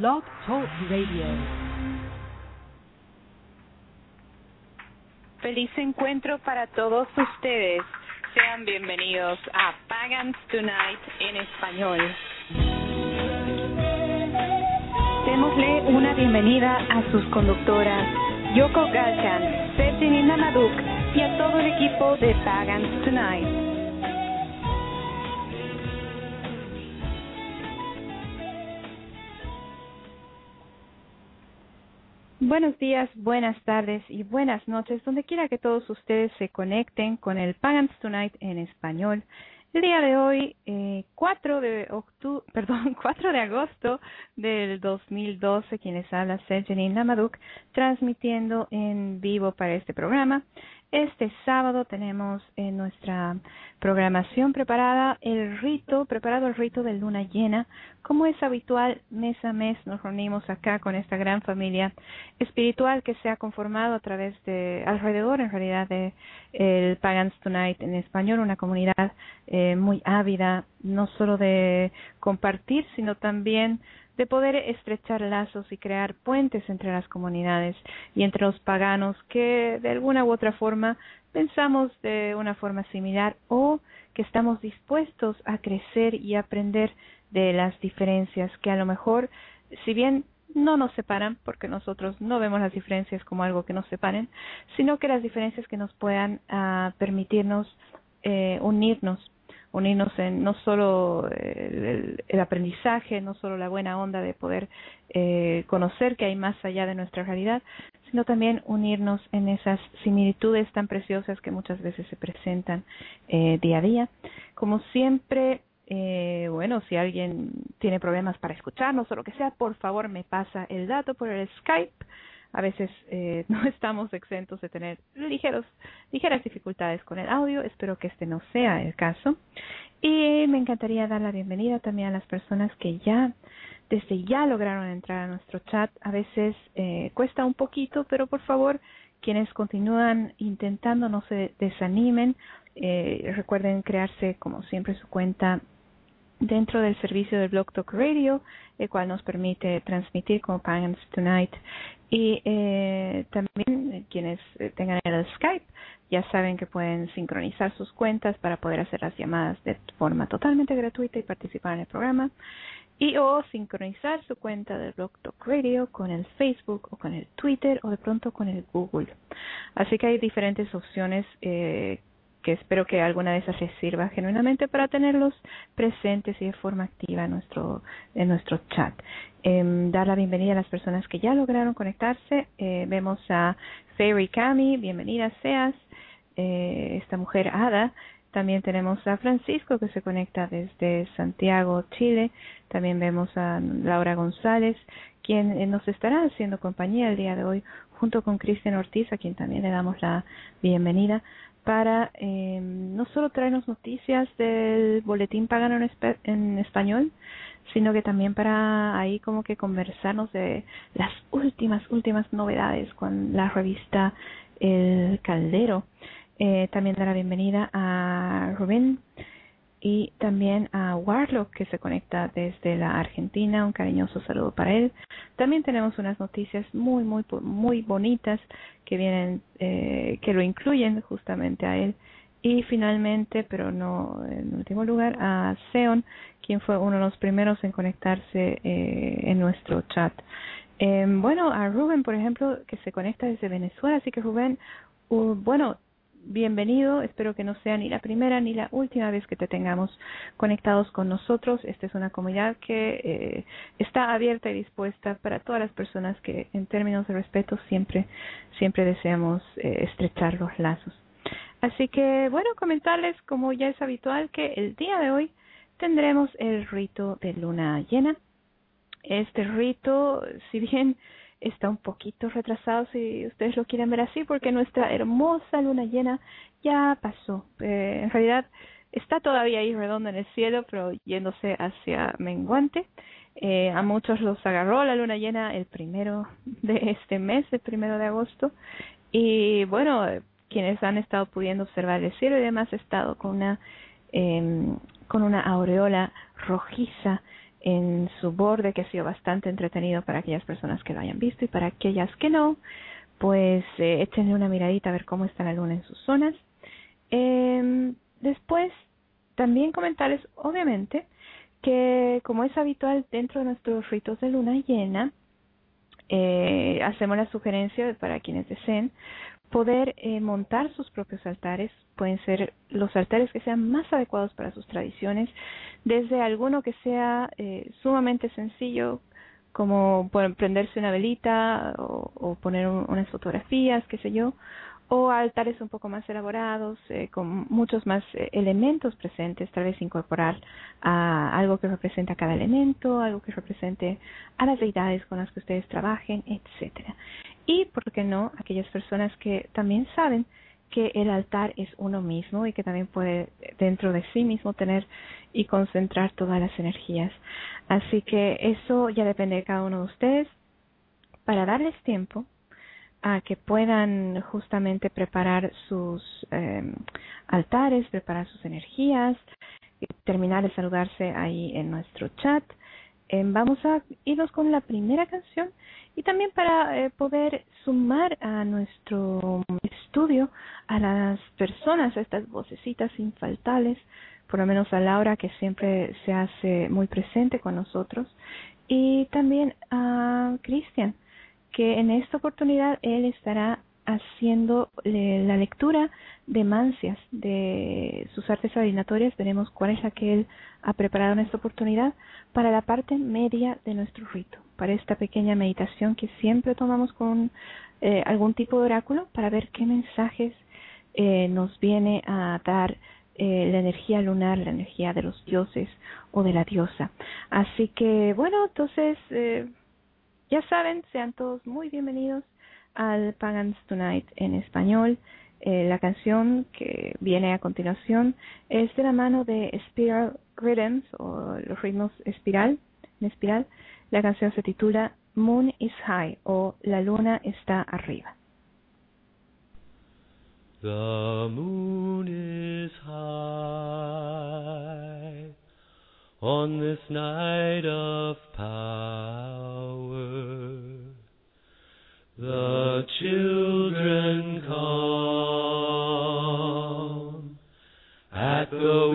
Blog Talk Radio. Feliz encuentro para todos ustedes. Sean bienvenidos a Pagans Tonight en español. Démosle una bienvenida a sus conductoras, Yoko Galchan, Sergini Namaduk y a todo el equipo de Pagans Tonight. Buenos días, buenas tardes y buenas noches, donde quiera que todos ustedes se conecten con el Pagans Tonight en español. El día de hoy, eh, 4 de octubre, perdón, 4 de agosto del 2012, quienes habla Sergeni Namaduk, transmitiendo en vivo para este programa. Este sábado tenemos en nuestra programación preparada el rito, preparado el rito de luna llena. Como es habitual, mes a mes nos reunimos acá con esta gran familia espiritual que se ha conformado a través de, alrededor en realidad de el Pagans Tonight en español, una comunidad eh, muy ávida, no solo de compartir, sino también de poder estrechar lazos y crear puentes entre las comunidades y entre los paganos que de alguna u otra forma pensamos de una forma similar o que estamos dispuestos a crecer y aprender de las diferencias que a lo mejor, si bien no nos separan, porque nosotros no vemos las diferencias como algo que nos separen, sino que las diferencias que nos puedan uh, permitirnos eh, unirnos unirnos en no solo el, el, aprendizaje, no solo la buena onda de poder eh, conocer que hay más allá de nuestra realidad, sino también unirnos en esas similitudes tan preciosas que muchas veces se presentan eh, día a día. Como siempre, eh, bueno, si alguien tiene problemas para escucharnos o lo que sea, por favor me pasa el dato por el Skype a veces eh, no estamos exentos de tener ligeros, ligeras dificultades con el audio. Espero que este no sea el caso. Y me encantaría dar la bienvenida también a las personas que ya, desde ya lograron entrar a nuestro chat. A veces eh, cuesta un poquito, pero por favor, quienes continúan intentando no se desanimen. Eh, recuerden crearse, como siempre, su cuenta dentro del servicio del Blog Talk Radio, el cual nos permite transmitir como Pagans Tonight. Y eh, también quienes tengan el Skype ya saben que pueden sincronizar sus cuentas para poder hacer las llamadas de forma totalmente gratuita y participar en el programa. Y o sincronizar su cuenta del Blog Talk Radio con el Facebook o con el Twitter o de pronto con el Google. Así que hay diferentes opciones eh, que espero que alguna de esas les sirva genuinamente para tenerlos presentes y de forma activa en nuestro, en nuestro chat. Eh, dar la bienvenida a las personas que ya lograron conectarse. Eh, vemos a Fairy Cami, bienvenida seas, eh, esta mujer Ada. También tenemos a Francisco que se conecta desde Santiago, Chile. También vemos a Laura González, quien eh, nos estará haciendo compañía el día de hoy junto con Cristian Ortiz, a quien también le damos la bienvenida para eh, no solo traernos noticias del boletín pagano en, en, español, sino que también para ahí como que conversarnos de las últimas, últimas novedades con la revista El Caldero. Eh, también dar la bienvenida a Rubén y también a Warlock que se conecta desde la Argentina. Un cariñoso saludo para él. También tenemos unas noticias muy, muy, muy bonitas que vienen, eh, que lo incluyen justamente a él. Y finalmente, pero no en último lugar, a Seon, quien fue uno de los primeros en conectarse eh, en nuestro chat. Eh, bueno, a Rubén, por ejemplo, que se conecta desde Venezuela. Así que Rubén, uh, bueno, bienvenido. Espero que no sea ni la primera ni la última vez que te tengamos conectados con nosotros. Esta es una comunidad que eh, está abierta y dispuesta para todas las personas que, en términos de respeto, siempre, siempre deseamos eh, estrechar los lazos. Así que, bueno, comentarles, como ya es habitual, que el día de hoy tendremos el rito de luna llena. Este rito, si bien está un poquito retrasado si ustedes lo quieren ver así porque nuestra hermosa luna llena ya pasó. Eh, en realidad está todavía ahí redonda en el cielo pero yéndose hacia menguante. Eh, a muchos los agarró la luna llena el primero de este mes, el primero de agosto. Y bueno, quienes han estado pudiendo observar el cielo y demás, ha estado con una, eh, con una aureola rojiza en su borde que ha sido bastante entretenido para aquellas personas que lo hayan visto y para aquellas que no, pues eh, échenle una miradita a ver cómo está la luna en sus zonas. Eh, después, también comentarles, obviamente, que como es habitual dentro de nuestros ritos de luna llena, eh, hacemos la sugerencia para quienes deseen poder eh, montar sus propios altares. Pueden ser los altares que sean más adecuados para sus tradiciones, desde alguno que sea eh, sumamente sencillo, como prenderse una velita o, o poner unas fotografías, qué sé yo, o altares un poco más elaborados, eh, con muchos más eh, elementos presentes, tal vez incorporar a algo que represente a cada elemento, algo que represente a las deidades con las que ustedes trabajen, etcétera. Y, ¿por qué no?, aquellas personas que también saben que el altar es uno mismo y que también puede dentro de sí mismo tener y concentrar todas las energías. Así que eso ya depende de cada uno de ustedes. Para darles tiempo, a que puedan justamente preparar sus eh, altares, preparar sus energías, terminar de saludarse ahí en nuestro chat. Eh, vamos a irnos con la primera canción y también para eh, poder sumar a nuestro estudio a las personas, a estas vocecitas infaltables, por lo menos a Laura que siempre se hace muy presente con nosotros y también a Cristian que en esta oportunidad él estará haciendo la lectura de mancias de sus artes adivinatorias. Veremos cuál es la que él ha preparado en esta oportunidad para la parte media de nuestro rito, para esta pequeña meditación que siempre tomamos con eh, algún tipo de oráculo para ver qué mensajes eh, nos viene a dar eh, la energía lunar, la energía de los dioses o de la diosa. Así que bueno, entonces ya saben, sean todos muy bienvenidos al Pagans Tonight en español. Eh, la canción que viene a continuación es de la mano de Spiral Rhythms o los ritmos espiral, en espiral. La canción se titula Moon is High o La luna está arriba. The moon is high. on this night of power. The children come at the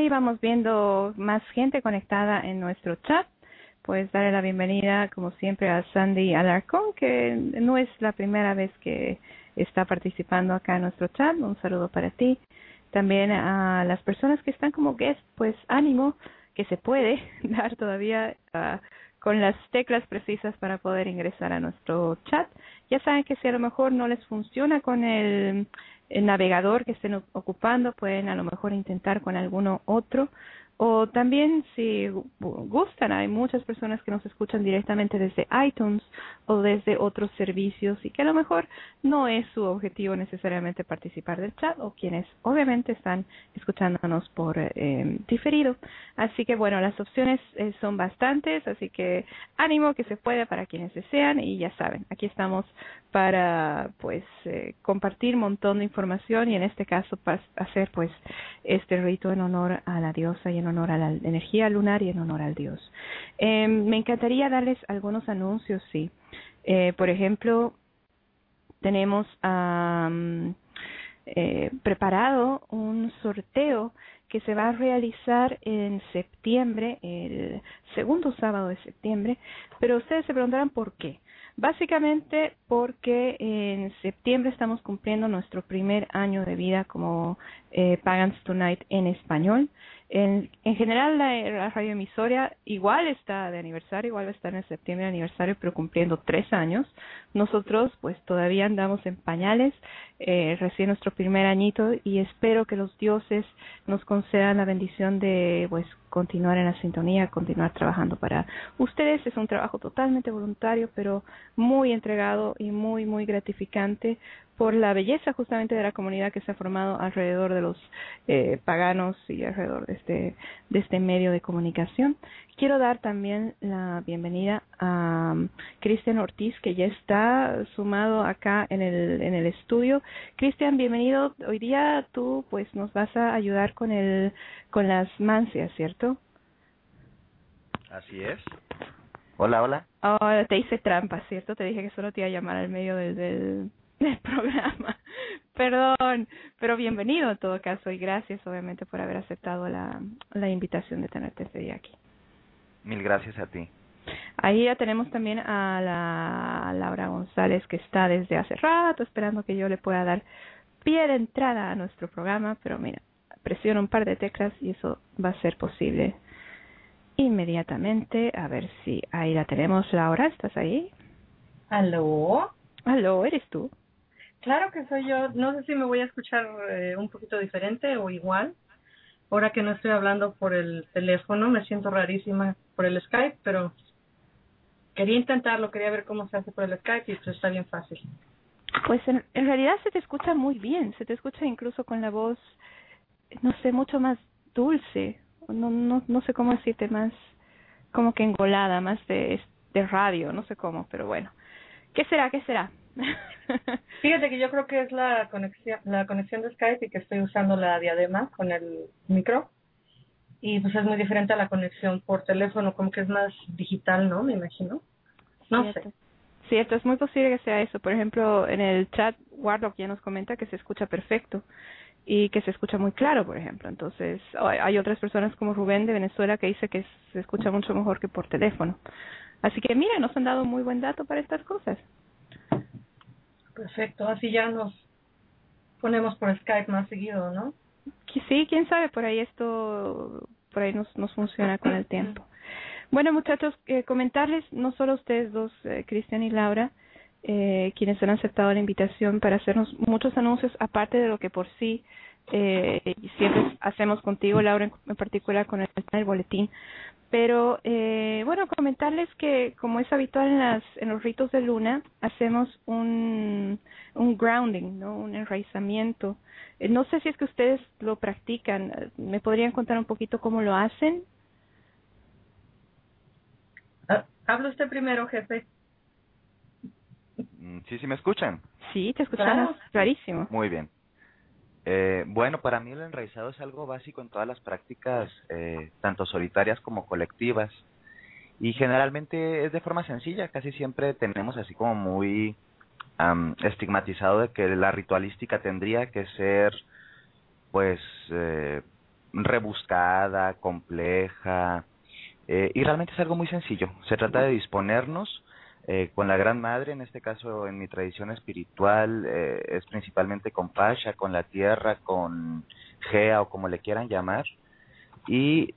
ahí vamos viendo más gente conectada en nuestro chat pues darle la bienvenida, como siempre, a Sandy Alarcón, que no es la primera vez que está participando acá en nuestro chat. Un saludo para ti. También a las personas que están como guest, pues ánimo, que se puede dar todavía uh, con las teclas precisas para poder ingresar a nuestro chat. Ya saben que si a lo mejor no les funciona con el, el navegador que estén ocupando, pueden a lo mejor intentar con alguno otro o también si gustan, hay muchas personas que nos escuchan directamente desde iTunes o desde otros servicios y que a lo mejor no es su objetivo necesariamente participar del chat o quienes obviamente están escuchándonos por eh, diferido. Así que bueno, las opciones eh, son bastantes, así que ánimo que se puede para quienes desean y ya saben, aquí estamos para pues eh, compartir un montón de información y en este caso hacer pues este rito en honor a la diosa y en honor a la energía lunar y en honor al dios. Eh, me encantaría darles algunos anuncios, sí. Eh, por ejemplo, tenemos um, eh, preparado un sorteo que se va a realizar en septiembre, el segundo sábado de septiembre, pero ustedes se preguntarán por qué. Básicamente porque en septiembre estamos cumpliendo nuestro primer año de vida como eh, Pagans Tonight en español. En, en general, la, radio emisoria igual está de aniversario, igual va a estar en septiembre de aniversario, pero cumpliendo tres años. Nosotros, pues, todavía andamos en pañales, eh, recién nuestro primer añito, y espero que los dioses nos concedan la bendición de, pues, continuar en la sintonía, continuar trabajando para ustedes. Es un trabajo totalmente voluntario, pero muy entregado y muy, muy gratificante por la belleza justamente de la comunidad que se ha formado alrededor de los eh, paganos y alrededor de este, de este medio de comunicación. Quiero dar también la bienvenida a um, Cristian Ortiz, que ya está sumado acá en el, en el estudio. Cristian, bienvenido. Hoy día tú pues nos vas a ayudar con, el, con las mancias, ¿cierto? Así es. Hola, hola. Oh, te hice trampa, ¿cierto? Te dije que solo te iba a llamar al medio del, del, del programa. Perdón, pero bienvenido en todo caso y gracias obviamente por haber aceptado la, la invitación de tenerte este día aquí. Mil gracias a ti. Ahí ya tenemos también a la Laura González que está desde hace rato esperando que yo le pueda dar pie de entrada a nuestro programa, pero mira, presiono un par de teclas y eso va a ser posible inmediatamente. A ver si ahí la tenemos. Laura, ¿estás ahí? ¿Aló? ¿Aló? ¿Eres tú? Claro que soy yo. No sé si me voy a escuchar eh, un poquito diferente o igual. Ahora que no estoy hablando por el teléfono, me siento rarísima por el Skype, pero quería intentarlo, quería ver cómo se hace por el Skype y pues está bien fácil. Pues en, en realidad se te escucha muy bien, se te escucha incluso con la voz, no sé, mucho más dulce, no no no sé cómo decirte, más como que engolada, más de, de radio, no sé cómo, pero bueno. ¿Qué será? ¿Qué será? Fíjate que yo creo que es la conexión, la conexión de Skype y que estoy usando la diadema con el micro. Y pues es muy diferente a la conexión por teléfono, como que es más digital, ¿no? Me imagino. No Cierto. sé. Cierto, es muy posible que sea eso. Por ejemplo, en el chat, Warlock ya nos comenta que se escucha perfecto y que se escucha muy claro, por ejemplo. Entonces, hay otras personas como Rubén de Venezuela que dice que se escucha mucho mejor que por teléfono. Así que mira, nos han dado muy buen dato para estas cosas. Perfecto, así ya nos ponemos por Skype más seguido, ¿no? Sí, quién sabe, por ahí esto, por ahí nos, nos funciona con el tiempo. Bueno, muchachos, eh, comentarles, no solo ustedes dos, eh, Cristian y Laura, eh, quienes han aceptado la invitación para hacernos muchos anuncios, aparte de lo que por sí eh, siempre hacemos contigo, Laura, en, particular con el boletín. Pero eh, bueno, comentarles que como es habitual en, las, en los ritos de luna, hacemos un, un grounding, ¿no? un enraizamiento. Eh, no sé si es que ustedes lo practican. ¿Me podrían contar un poquito cómo lo hacen? Ah, habla usted primero, jefe. Mm, ¿Sí, sí me escuchan? Sí, te escuchamos Claro. clarísimo. Muy bien. Eh, bueno, para mí el enraizado es algo básico en todas las prácticas, eh, tanto solitarias como colectivas. Y generalmente es de forma sencilla, casi siempre tenemos así como muy estigmatizado de que la ritualística tendría que ser pues eh, rebuscada, compleja, eh, y realmente es algo muy sencillo. Se trata de disponernos eh, con la Gran Madre, en este caso en mi tradición espiritual, eh, es principalmente con Pasha, con la tierra, con Gea o como le quieran llamar, y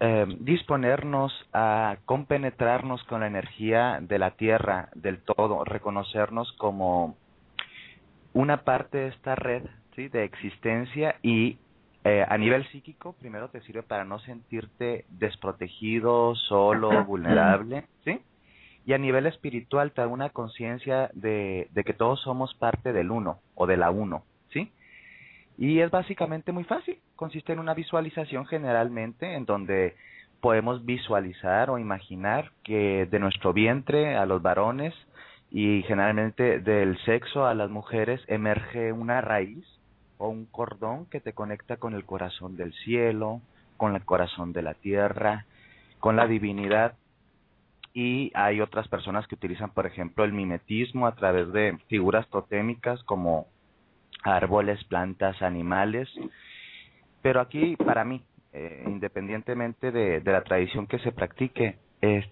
eh, disponernos a compenetrarnos con la energía de la tierra del todo, reconocernos como una parte de esta red ¿sí? de existencia y eh, a nivel psíquico, primero te sirve para no sentirte desprotegido, solo, vulnerable, ¿sí? Y a nivel espiritual te da una conciencia de, de que todos somos parte del uno o de la uno, ¿sí? Y es básicamente muy fácil, consiste en una visualización generalmente en donde podemos visualizar o imaginar que de nuestro vientre a los varones y generalmente del sexo a las mujeres emerge una raíz o un cordón que te conecta con el corazón del cielo, con el corazón de la tierra, con la divinidad. Y hay otras personas que utilizan, por ejemplo, el mimetismo a través de figuras totémicas como árboles, plantas, animales. Pero aquí, para mí, eh, independientemente de, de la tradición que se practique,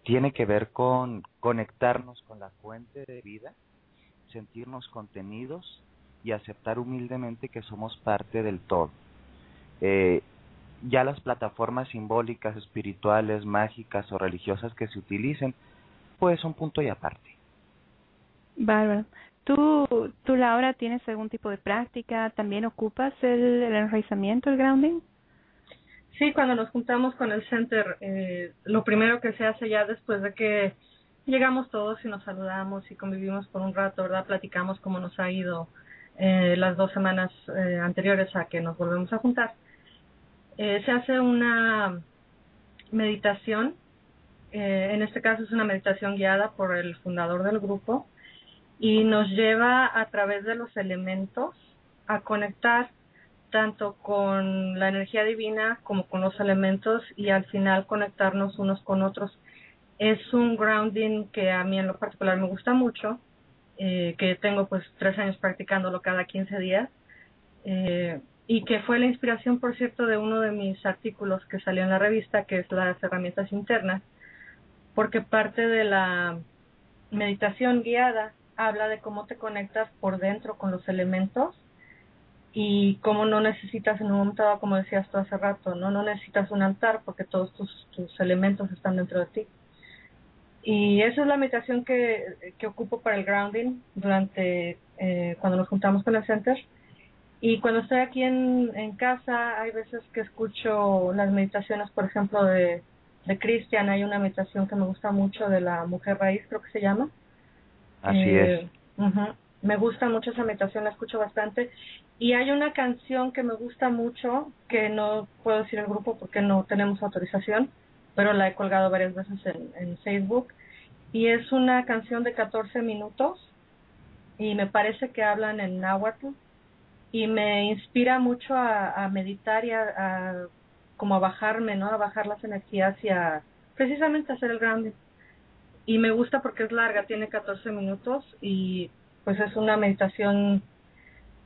tiene que ver con conectarnos con la fuente de vida, sentirnos contenidos y aceptar humildemente que somos parte del todo. Eh, ya las plataformas simbólicas, espirituales, mágicas o religiosas que se utilicen, pues son punto y aparte. Bárbaro. ¿Tú, tú, Laura, tienes algún tipo de práctica? ¿También ocupas el, el enraizamiento, el grounding? Sí, cuando nos juntamos con el center, eh, lo primero que se hace ya después de que llegamos todos y nos saludamos y convivimos por un rato, ¿verdad? Platicamos cómo nos ha ido eh, las dos semanas eh, anteriores a que nos volvemos a juntar. Eh, se hace una meditación, eh, en este caso es una meditación guiada por el fundador del grupo y nos lleva a través de los elementos a conectar tanto con la energía divina como con los elementos y al final conectarnos unos con otros. Es un grounding que a mí en lo particular me gusta mucho, eh, que tengo pues tres años practicándolo cada 15 días eh, y que fue la inspiración, por cierto, de uno de mis artículos que salió en la revista, que es las herramientas internas, porque parte de la meditación guiada habla de cómo te conectas por dentro con los elementos y cómo no necesitas en un momento dado, como decías tú hace rato, no no necesitas un altar porque todos tus, tus elementos están dentro de ti. Y esa es la meditación que, que ocupo para el grounding durante eh, cuando nos juntamos con el center. Y cuando estoy aquí en, en casa, hay veces que escucho las meditaciones, por ejemplo, de, de Christian. Hay una meditación que me gusta mucho de la mujer raíz, creo que se llama. Así Eh, es. Me gusta mucho esa meditación, la escucho bastante. Y hay una canción que me gusta mucho, que no puedo decir el grupo porque no tenemos autorización, pero la he colgado varias veces en, en Facebook. Y es una canción de 14 minutos y me parece que hablan en náhuatl y me inspira mucho a, meditar y a, a como a bajarme, ¿no? A bajar las energías y a precisamente hacer el grounding. Y me gusta porque es larga, tiene 14 minutos y pues es una meditación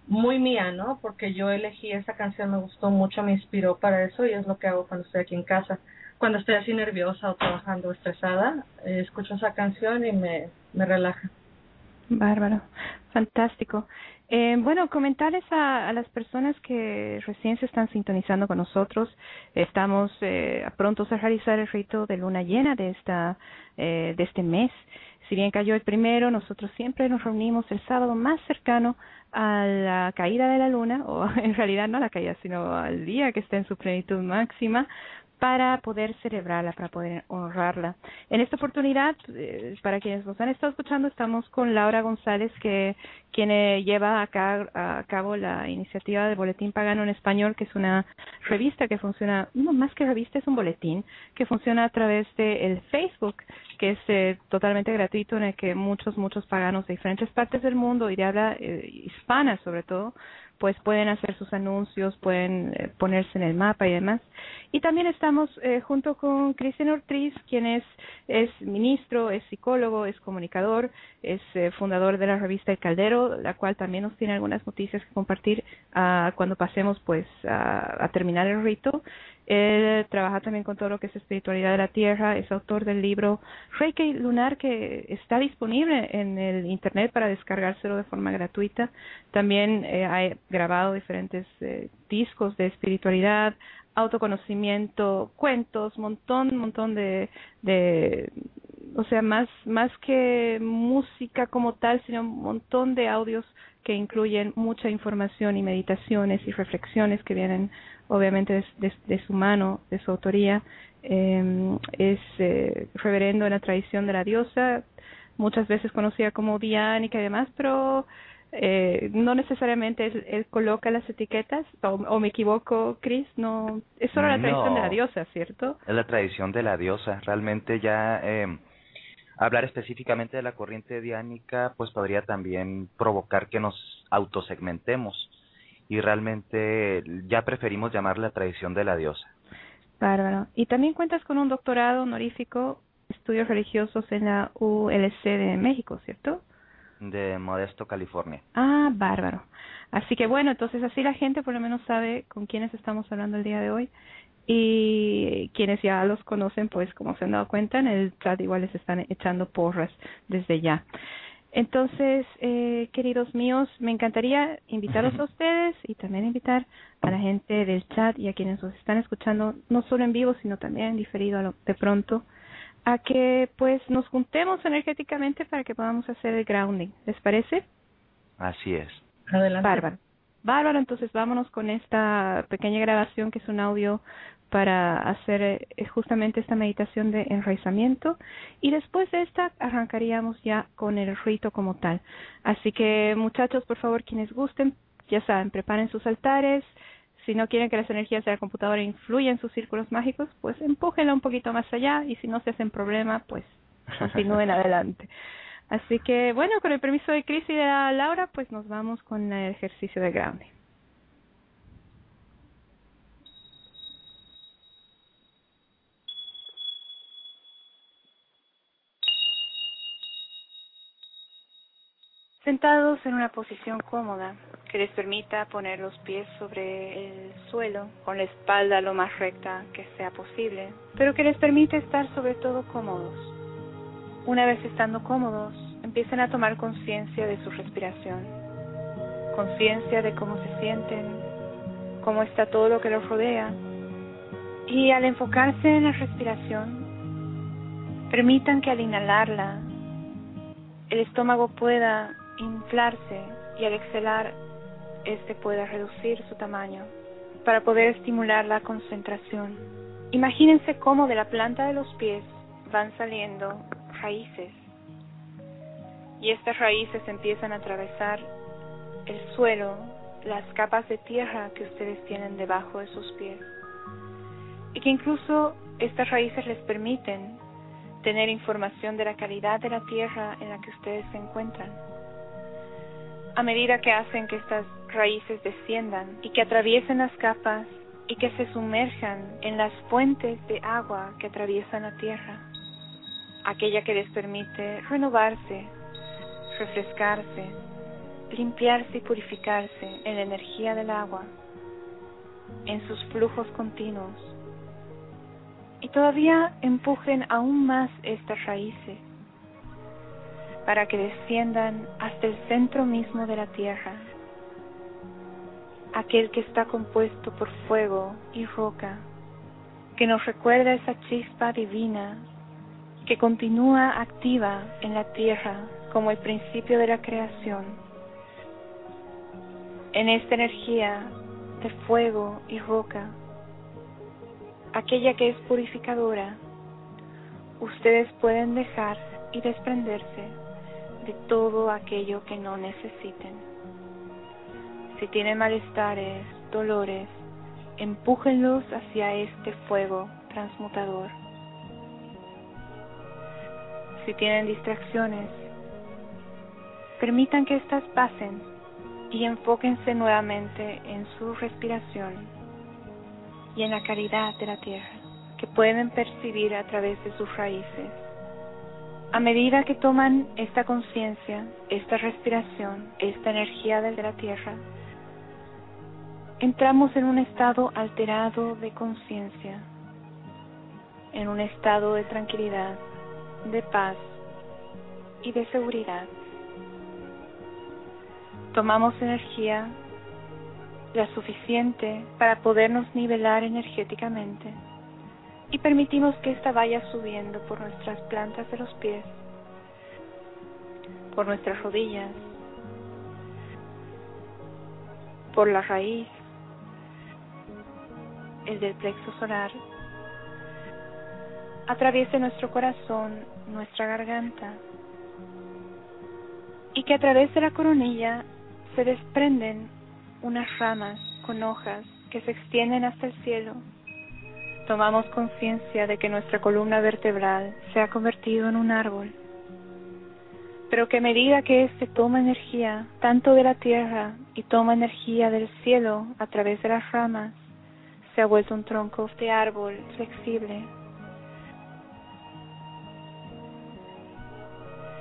muy mía, ¿no? Porque yo elegí esa canción, me gustó mucho, me inspiró para eso y es lo que hago cuando estoy aquí en casa. Cuando estoy así nerviosa o trabajando estresada, escucho esa canción y me, me relaja. Bárbaro, fantástico. Eh, bueno, comentarles a, a, las personas que recién se están sintonizando con nosotros. Estamos eh, prontos a realizar el rito de luna llena de esta eh, de este mes. Si bien cayó el primero, nosotros siempre nos reunimos el sábado más cercano a la caída de la luna, o en realidad no a la caída, sino al día que está en su plenitud máxima, para poder celebrarla, para poder honrarla. En esta oportunidad, eh, para quienes nos han estado escuchando, estamos con Laura González, que quien eh, lleva a, cabo la iniciativa del Boletín Pagano en Español, que es una revista que funciona, no más que revista, es un boletín que funciona a través de el Facebook, que es eh, totalmente gratuito, en el que muchos, muchos paganos de diferentes partes del mundo y de habla eh, hispana sobre todo, pues pueden hacer sus anuncios, pueden eh, ponerse en el mapa y demás. Y también estamos eh, junto con Cristian Ortiz, quien es, es ministro, es psicólogo, es comunicador, es eh, fundador de la revista El Caldero, la cual también nos tiene algunas noticias que compartir uh, cuando pasemos pues a terminar el rito. Él trabaja también con todo lo que es espiritualidad de la tierra, es autor del libro Reiki Lunar que está disponible en el internet para descargárselo de forma gratuita. También eh, ha grabado diferentes eh, discos de espiritualidad, autoconocimiento, cuentos, montón, montón de, de, o sea, más, más que música como tal, sino un montón de audios que incluyen mucha información y meditaciones y reflexiones que vienen obviamente de, de, su mano, de su autoría. Eh, es eh, reverendo en la tradición de la diosa, muchas veces conocida como diánica y demás, pero eh, no necesariamente él, coloca las etiquetas, o, me equivoco, Chris, no, es solo la tradición de la diosa, ¿cierto? Es la tradición de la diosa, realmente ya eh, hablar específicamente de la corriente diánica, pues podría también provocar que nos autosegmentemos y realmente ya preferimos llamarla tradición de la diosa. Bárbaro. Y también cuentas con un doctorado honorífico, estudios religiosos en la ULC de México, ¿cierto? De Modesto, California. Ah, bárbaro. Así que bueno, entonces así la gente por lo menos sabe con quiénes estamos hablando el día de hoy. Y quienes ya los conocen, pues como se han dado cuenta, en el chat igual les están echando porras desde ya. Entonces, eh, queridos míos, me encantaría invitarlos a ustedes y también invitar a la gente del chat y a quienes nos están escuchando, no solo en vivo, sino también en diferido lo, de pronto, a que pues nos juntemos energéticamente para que podamos hacer el grounding. ¿Les parece? Así es. Adelante. Bárbaro. Bárbaro, entonces vámonos con esta pequeña grabación que es un audio para hacer eh, justamente esta meditación de enraizamiento y después de esta arrancaríamos ya con el rito como tal. Así que muchachos, por favor, quienes gusten, ya saben, preparen sus altares. Si no quieren que las energías de la computadora influyan en sus círculos mágicos, pues empújenla un poquito más allá y si no se hacen problema, pues continúen adelante. Así que bueno, con el permiso de Cris y de Laura, pues nos vamos con el ejercicio de grounding. Sentados en una posición cómoda que les permita poner los pies sobre el suelo con la espalda lo más recta que sea posible, pero que les permite estar sobre todo cómodos. Una vez estando cómodos, empiecen a tomar conciencia de su respiración, conciencia de cómo se sienten, cómo está todo lo que los rodea, y al enfocarse en la respiración, permitan que al inhalarla, el estómago pueda inflarse y al exhalar este pueda reducir su tamaño para poder estimular la concentración. Imagínense cómo de la planta de los pies van saliendo raíces. Y estas raíces empiezan a atravesar el suelo, las capas de tierra que ustedes tienen debajo de sus pies. Y que incluso estas raíces les permiten tener información de la calidad de la tierra en la que ustedes se encuentran. A medida que hacen que estas raíces desciendan y que atraviesen las capas y que se sumerjan en las fuentes de agua que atraviesan la tierra, aquella que les permite renovarse, refrescarse, limpiarse y purificarse en la energía del agua, en sus flujos continuos, y todavía empujen aún más estas raíces para que desciendan hasta el centro mismo de la tierra, aquel que está compuesto por fuego y roca, que nos recuerda esa chispa divina que continúa activa en la tierra como el principio de la creación. En esta energía de fuego y roca, aquella que es purificadora, ustedes pueden dejar y desprenderse de todo aquello que no necesiten. Si tienen malestares, dolores, empújenlos hacia este fuego transmutador. Si tienen distracciones, permitan que éstas pasen y enfóquense nuevamente en su respiración y en la calidad de la tierra que pueden percibir a través de sus raíces. A medida que toman esta conciencia, esta respiración, esta energía de la tierra, entramos en un estado alterado de conciencia, en un estado de tranquilidad, de paz y de seguridad. Tomamos energía la suficiente para podernos nivelar energéticamente y permitimos que ésta vaya subiendo por nuestras plantas de los pies, por nuestras rodillas, por la raíz, el del plexo solar, atraviese nuestro corazón, nuestra garganta, y que a través de la coronilla se desprenden unas ramas con hojas que se extienden hasta el cielo. Tomamos conciencia de que nuestra columna vertebral se ha convertido en un árbol, pero que a medida que éste toma energía tanto de la tierra y toma energía del cielo a través de las ramas, se ha vuelto un tronco de árbol flexible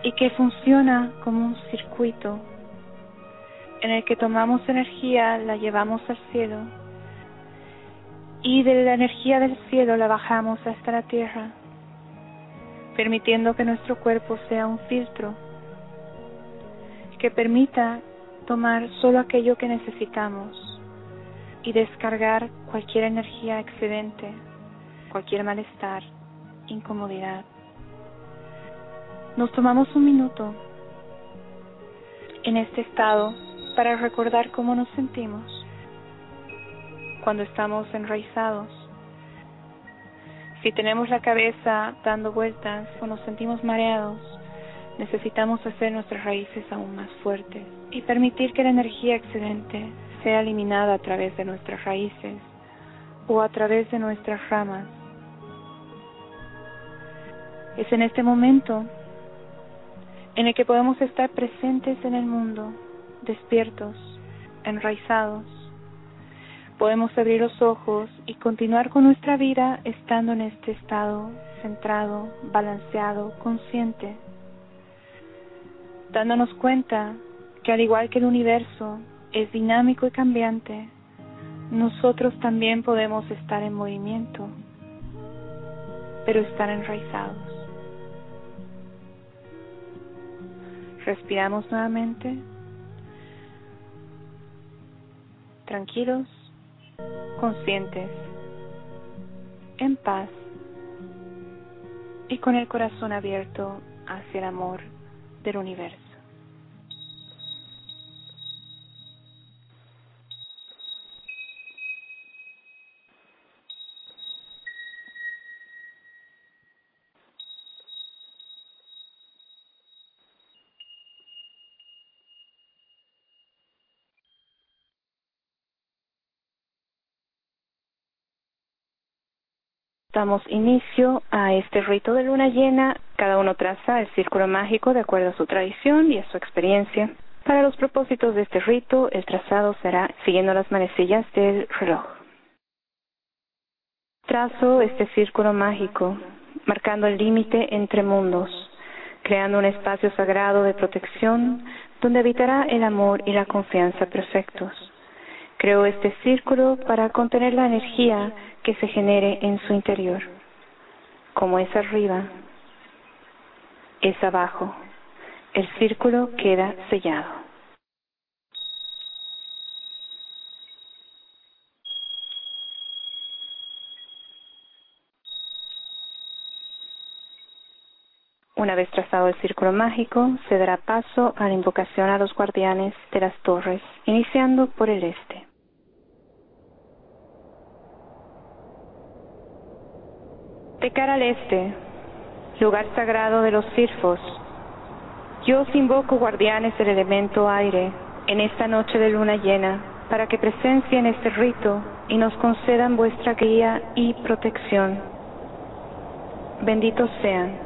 y que funciona como un circuito en el que tomamos energía, la llevamos al cielo y de la energía del cielo la bajamos hasta la tierra, permitiendo que nuestro cuerpo sea un filtro que permita tomar solo aquello que necesitamos y descargar cualquier energía excedente, cualquier malestar, incomodidad. Nos tomamos un minuto en este estado para recordar cómo nos sentimos cuando estamos enraizados. Si tenemos la cabeza dando vueltas o nos sentimos mareados, necesitamos hacer nuestras raíces aún más fuertes y permitir que la energía excedente sea eliminada a través de nuestras raíces o a través de nuestras ramas. Es en este momento en el que podemos estar presentes en el mundo, despiertos, enraizados, podemos abrir los ojos y continuar con nuestra vida estando en este estado centrado, balanceado, consciente, dándonos cuenta que al igual que el universo es dinámico y cambiante, nosotros también podemos estar en movimiento, pero estar enraizados. Respiramos nuevamente, tranquilos conscientes, en paz y con el corazón abierto hacia el amor del universo. Damos inicio a este rito de luna llena. Cada uno traza el círculo mágico de acuerdo a su tradición y a su experiencia. Para los propósitos de este rito, el trazado será siguiendo las manecillas del reloj. Trazo este círculo mágico, marcando el límite entre mundos, creando un espacio sagrado de protección donde habitará el amor y la confianza perfectos. Creo este círculo para contener la energía que se genere en su interior. Como es arriba, es abajo. El círculo queda sellado. Una vez trazado el círculo mágico, se dará paso a la invocación a los guardianes de las torres, iniciando por el este. De cara al este, lugar sagrado de los sirfos, Yo os invoco, guardianes del elemento aire, en esta noche de luna llena, para que presencien este rito y nos concedan vuestra guía y protección. Benditos sean.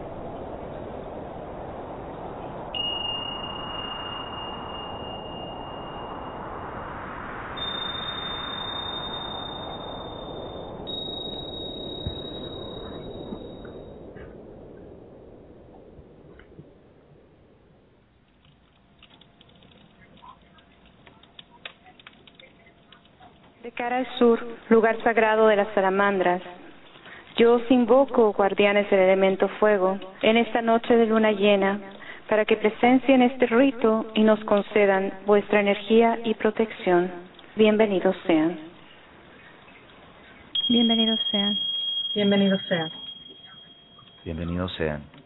De cara al sur, lugar sagrado de las salamandras. Yo os invoco, guardianes del elemento fuego, en esta noche de luna llena, para que presencien este rito y nos concedan vuestra energía y protección. Bienvenidos sean. Bienvenidos sean. Bienvenidos sean. Bienvenidos sean.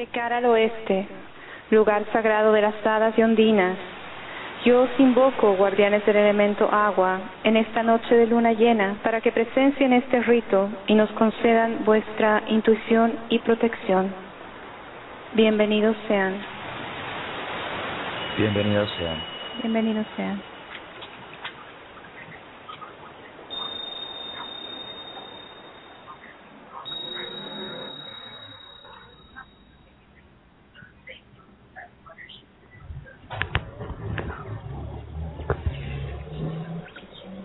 De cara al oeste, lugar sagrado de las hadas y ondinas, yo os invoco, guardianes del elemento agua, en esta noche de luna llena, para que presencien este rito y nos concedan vuestra intuición y protección. Bienvenidos sean. Bienvenidos sean. Bienvenidos sean.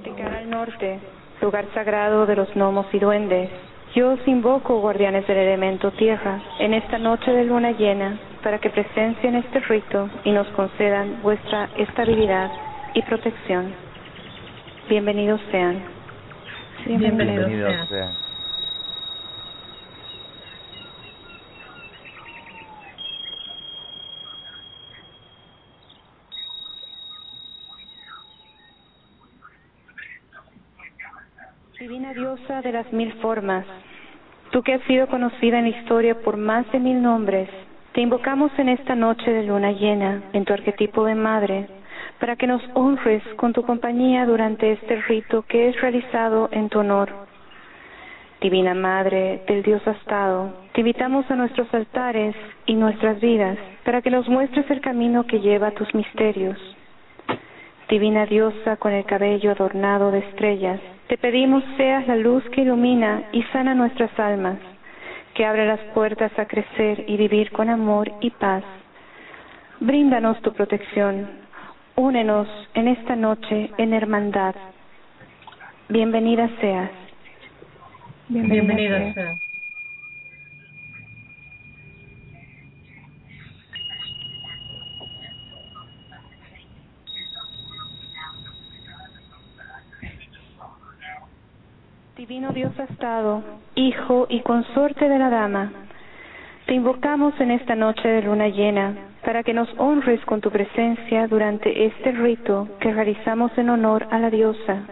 De cara al norte, lugar sagrado de los gnomos y duendes, yo os invoco, guardianes del elemento tierra, en esta noche de luna llena, para que presencien este rito y nos concedan vuestra estabilidad y protección. Bienvenidos sean. Bienvenidos Bienvenidos sean. sean. Divina diosa de las mil formas, tú que has sido conocida en la historia por más de mil nombres, te invocamos en esta noche de luna llena, en tu arquetipo de madre, para que nos honres con tu compañía durante este rito que es realizado en tu honor. Divina Madre del Dios Astado, te invitamos a nuestros altares y nuestras vidas para que nos muestres el camino que lleva a tus misterios. Divina diosa con el cabello adornado de estrellas, te pedimos seas la luz que ilumina y sana nuestras almas, que abre las puertas a crecer y vivir con amor y paz. Bríndanos tu protección, únenos en esta noche en hermandad. Bienvenida seas. Bienvenidos sean. Divino Dios Astado, Hijo y Consorte de la Dama, te invocamos en esta noche de luna llena para que nos honres con tu presencia durante este rito que realizamos en honor a la diosa.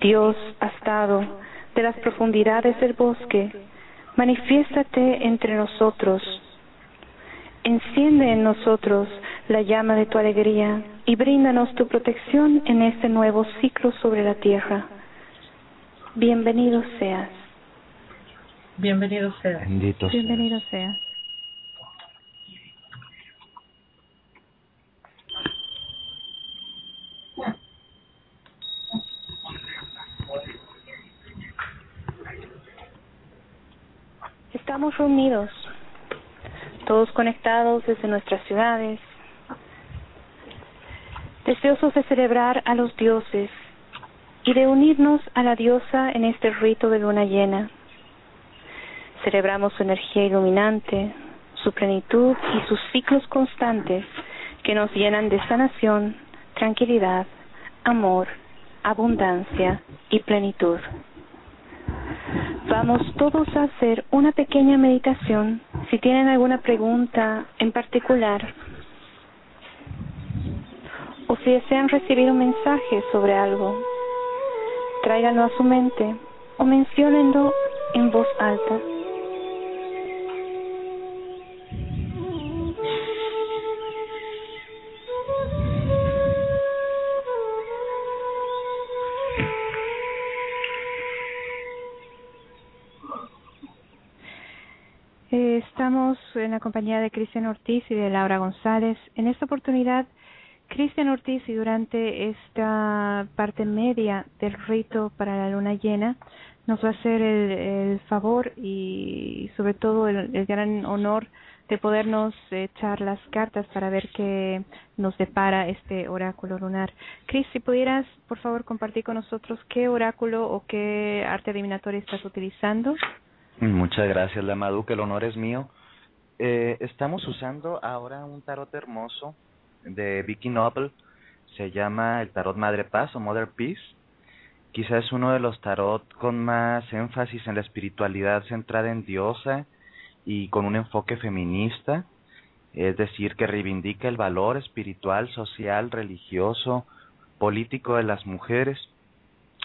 Dios Astado, de las profundidades del bosque, manifiéstate entre nosotros. Enciende en nosotros la llama de tu alegría y bríndanos tu protección en este nuevo ciclo sobre la tierra. Bienvenido seas. Bienvenidos sean. Bendito seas. Bienvenido seas. Estamos reunidos, todos conectados desde nuestras ciudades, deseosos de celebrar a los dioses y de unirnos a la diosa en este rito de luna llena. Celebramos su energía iluminante, su plenitud y sus ciclos constantes que nos llenan de sanación, tranquilidad, amor, abundancia y plenitud. Vamos todos a hacer una pequeña meditación. Si tienen alguna pregunta en particular o si desean recibir un mensaje sobre algo, tráiganlo a su mente o menciónenlo en voz alta. Eh, estamos en la compañía de Cristian Ortiz y de Laura González. En esta oportunidad Cristian Ortiz y durante esta parte media del rito para la luna llena nos va a hacer el, favor y sobre todo el, gran honor de podernos echar las cartas para ver qué nos depara este oráculo lunar. Cris, si pudieras, por favor, compartir con nosotros qué oráculo o qué arte adivinatoria estás utilizando. Muchas gracias, Lamadu, que el honor es mío. Eh, estamos usando ahora un tarot hermoso de Vicky Noble. Se llama el tarot Madre Paz o Mother Peace Quizás es uno de los tarot con más énfasis en la espiritualidad centrada en diosa y con un enfoque feminista, es decir, que reivindica el valor espiritual, social, religioso, político de las mujeres.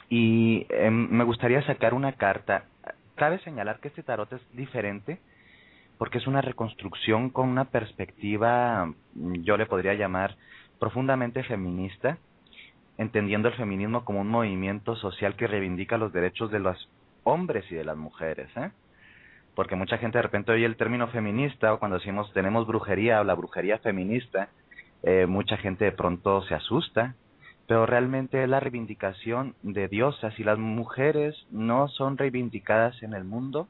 Y em, me gustaría sacar una carta. Cabe señalar que este tarot es diferente porque es una reconstrucción con una perspectiva, yo le podría llamar, profundamente feminista entendiendo el feminismo como un movimiento social que reivindica los derechos de los hombres y de las mujeres, ¿eh? Porque mucha gente de repente oye el término feminista o cuando decimos tenemos brujería o la brujería feminista, eh, mucha gente de pronto se asusta, pero realmente es la reivindicación de diosas. Si las mujeres no son reivindicadas en el mundo,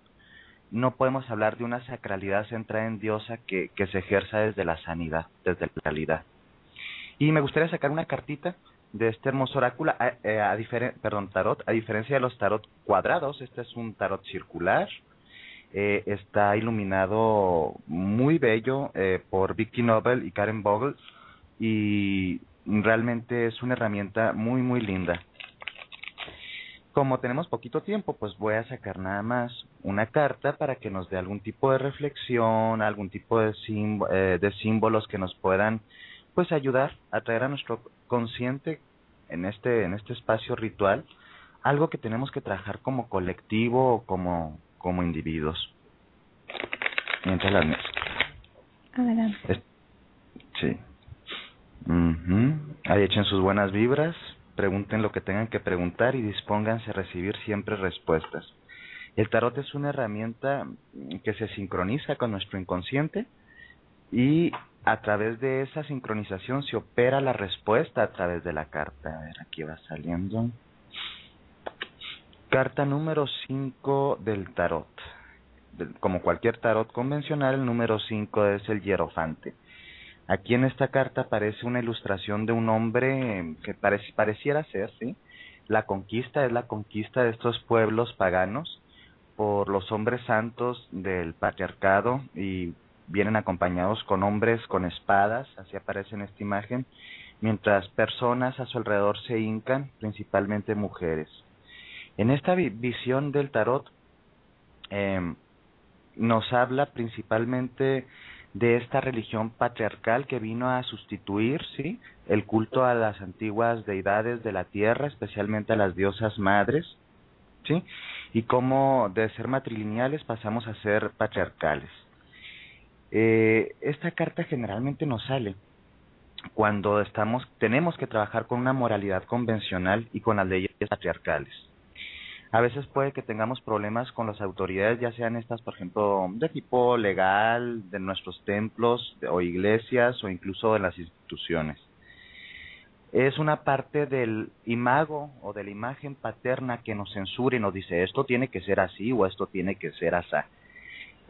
no podemos hablar de una sacralidad centrada en diosa que, que se ejerza desde la sanidad, desde la realidad. Y me gustaría sacar una cartita de este hermoso oráculo, a, eh, perdón, tarot, a diferencia de los tarot cuadrados, este es un tarot circular, eh, está iluminado muy bello eh, por Vicky Nobel y Karen Bogle y realmente es una herramienta muy muy linda. Como tenemos poquito tiempo, pues voy a sacar nada más una carta para que nos dé algún tipo de reflexión, algún tipo de, de símbolos que nos puedan pues ayudar a traer a nuestro consciente en este en este espacio ritual algo que tenemos que trabajar como colectivo o como como individuos. Mientras las adelante. Sí. Ahí echen sus buenas vibras pregunten lo que tengan que preguntar y dispónganse a recibir siempre respuestas el tarot es una herramienta que se sincroniza con nuestro inconsciente y a través de esa sincronización se opera la respuesta a través de la carta. A ver, aquí va saliendo. Carta número 5 del tarot. Como cualquier tarot convencional, el número 5 es el hierofante. Aquí en esta carta aparece una ilustración de un hombre que pareciera ser, ¿sí? La conquista es la conquista de estos pueblos paganos por los hombres santos del patriarcado y vienen acompañados con hombres con espadas, así aparece en esta imagen, mientras personas a su alrededor se hincan, principalmente mujeres. En esta visión del tarot eh, nos habla principalmente de esta religión patriarcal que vino a sustituir, sí, el culto a las antiguas deidades de la tierra, especialmente a las diosas madres, sí, y cómo de ser matrilineales pasamos a ser patriarcales. Eh, esta carta generalmente nos sale cuando estamos tenemos que trabajar con una moralidad convencional y con las leyes patriarcales. A veces puede que tengamos problemas con las autoridades, ya sean estas, por ejemplo, de tipo legal, de nuestros templos o iglesias o incluso de las instituciones. Es una parte del imago o de la imagen paterna que nos censura y nos dice esto tiene que ser así o esto tiene que ser así.